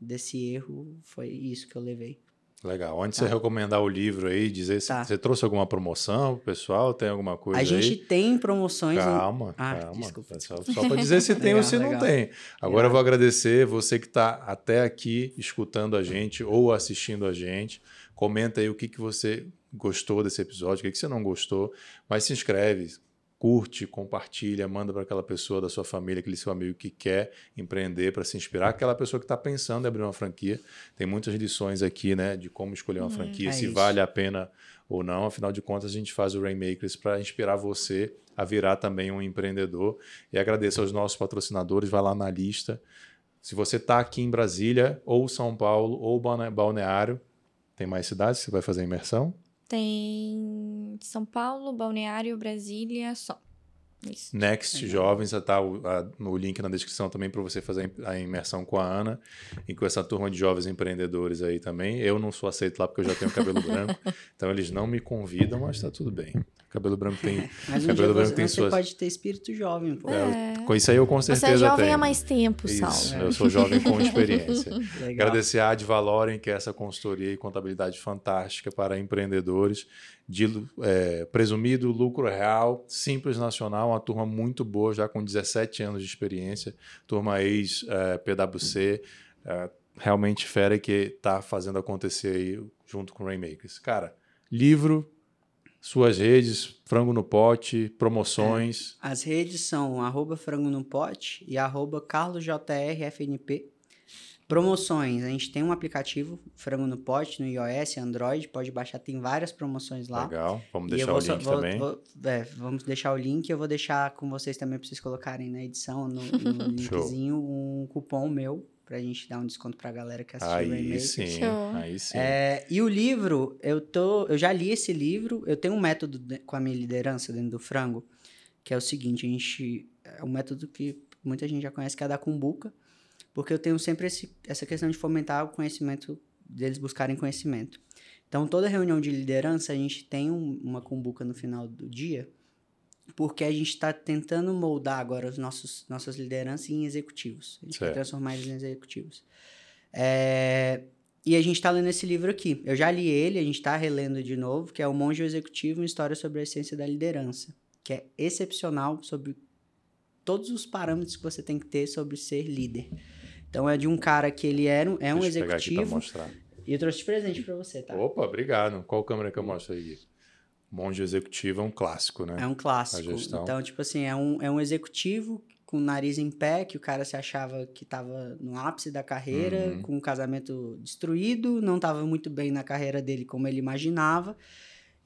desse erro foi isso que eu levei. Legal. Onde você recomendar o livro aí, dizer se Tá. você trouxe alguma promoção pro pessoal, tem alguma coisa a aí? gente tem promoções. Calma, Ah, calma. desculpa, É Só, só para dizer se tem ou Legal, se não legal. tem. Agora eu vou agradecer você que está até aqui escutando a gente ou assistindo a gente. Comenta aí o que, que você gostou desse episódio, o que, que você não gostou. Mas se inscreve, curte, compartilha, manda para aquela pessoa da sua família, aquele seu amigo que quer empreender para se inspirar, aquela pessoa que está pensando em abrir uma franquia. Tem muitas lições aqui, né, de como escolher uma franquia, é se isso. vale a pena ou não. Afinal de contas, a gente faz o Rainmakers para inspirar você a virar também um empreendedor. E agradeço aos nossos patrocinadores, vai lá na lista. Se você está aqui em Brasília, ou São Paulo, ou Balne- Balneário, tem mais cidades que você vai fazer a imersão? Tem São Paulo, Balneário, Brasília, só. Isso. Next Legal. Jovens, tá o, no link na descrição também para você fazer a imersão com a Ana e com essa turma de jovens empreendedores aí também. Eu não sou aceito lá porque eu já tenho cabelo branco, então eles não me convidam, mas tá tudo bem. Cabelo branco tem. Mas um cabelo dia branco você, tem você suas. pode ter espírito jovem, pô. É, Com isso aí eu com certeza Você é jovem tenho. há mais tempo, Isso, Saulo. eu sou jovem com experiência. Legal. Agradecer a Ad Valorem, que é essa consultoria e contabilidade fantástica para empreendedores, de é, presumido lucro real, simples nacional, uma turma muito boa, já com 17 anos de experiência, turma ex-PwC, é, realmente fera que está fazendo acontecer aí junto com Rainmakers. Cara, livro, suas redes, frango no pote, promoções. As redes são arroba frango no pote e arroba carlosjrfnp. Promoções, a gente tem um aplicativo, Frango no Pote, no iOS, Android, pode baixar, tem várias promoções lá. Legal, vamos deixar vou o link vou- também. vou- é, vamos deixar o link, eu vou deixar com vocês também para vocês colocarem na edição, no, no Show. linkzinho, um cupom meu, pra gente dar um desconto pra galera que assistiu o Aí Rainmakers. sim, Show. aí sim. É, e o livro, eu tô, eu já li esse livro, eu tenho um método de- com a minha liderança dentro do frango, que é o seguinte, a gente é um método que muita gente já conhece que é a da cumbuca, porque eu tenho sempre esse- essa questão de fomentar o conhecimento deles buscarem conhecimento. Então, toda reunião de liderança, a gente tem um- uma cumbuca no final do dia, porque a gente está tentando moldar agora os nossos nossas lideranças em executivos. A gente Certo. quer transformar eles em executivos. É, e a gente está lendo esse livro aqui. Eu já li ele, a gente está relendo de novo, que é O Monge Executivo, uma história sobre a essência da liderança, que é excepcional sobre todos os parâmetros que você tem que ter sobre ser líder. Então é de um cara que ele era um, é um Deixa executivo e eu trouxe de presente para você, tá? Opa, obrigado. Qual câmera que eu mostro aí? Monge Executivo é um clássico, né? É um clássico. Então, tipo assim, é um, é um executivo com o nariz em pé, que o cara se achava que estava no ápice da carreira, Uhum. com o casamento destruído, não estava muito bem na carreira dele como ele imaginava.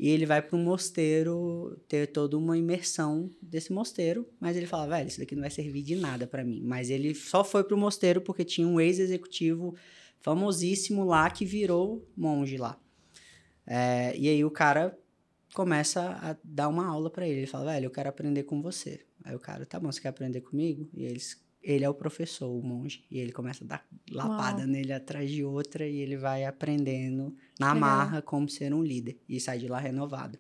E ele vai para um mosteiro ter toda uma imersão desse mosteiro, mas ele fala, velho, isso daqui não vai servir de nada para mim. Mas ele só foi pro mosteiro porque tinha um ex-executivo famosíssimo lá que virou monge lá. É, e aí o cara começa a dar uma aula para ele. Ele fala, velho, eu quero aprender com você. Aí o cara, tá bom, você quer aprender comigo? E eles, ele é o professor, o monge. E ele começa a dar lapada Uau. nele atrás de outra e ele vai aprendendo na Legal. marra como ser um líder. E sai de lá renovado.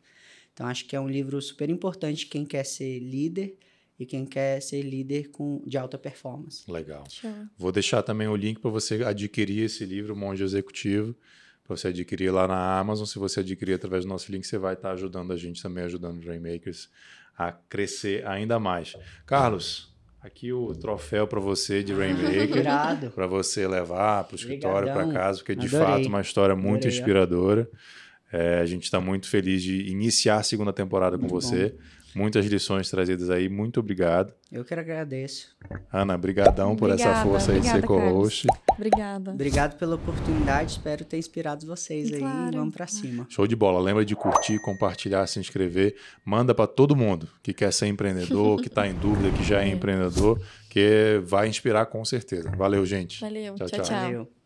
Então acho que é um livro super importante quem quer ser líder e quem quer ser líder com, de alta performance. Legal. Show. Vou deixar também o link para você adquirir esse livro, Monge Executivo, para você adquirir lá na Amazon. Se você adquirir através do nosso link, você vai estar ajudando a gente também, ajudando os Rainmakers a crescer ainda mais. Carlos, aqui o troféu para você de Rainmaker. Para você levar para o escritório, para casa, porque de Adorei. fato uma história muito Adorei, inspiradora. É, a gente está muito feliz de iniciar a segunda temporada com Muito você. Muitas lições trazidas aí. Muito obrigado. Eu que agradeço. Ana, brigadão por essa Obrigada, força aí de ser obrigada, co-host. Obrigada. Obrigado pela oportunidade, espero ter inspirado vocês aí. Claro. Vamos pra cima. Show de bola. Lembra de curtir, compartilhar, se inscrever. Manda para todo mundo que quer ser empreendedor, que está em dúvida, que já é É. empreendedor, que vai inspirar com certeza. Valeu, gente. Valeu. Tchau, tchau. tchau. tchau. Valeu.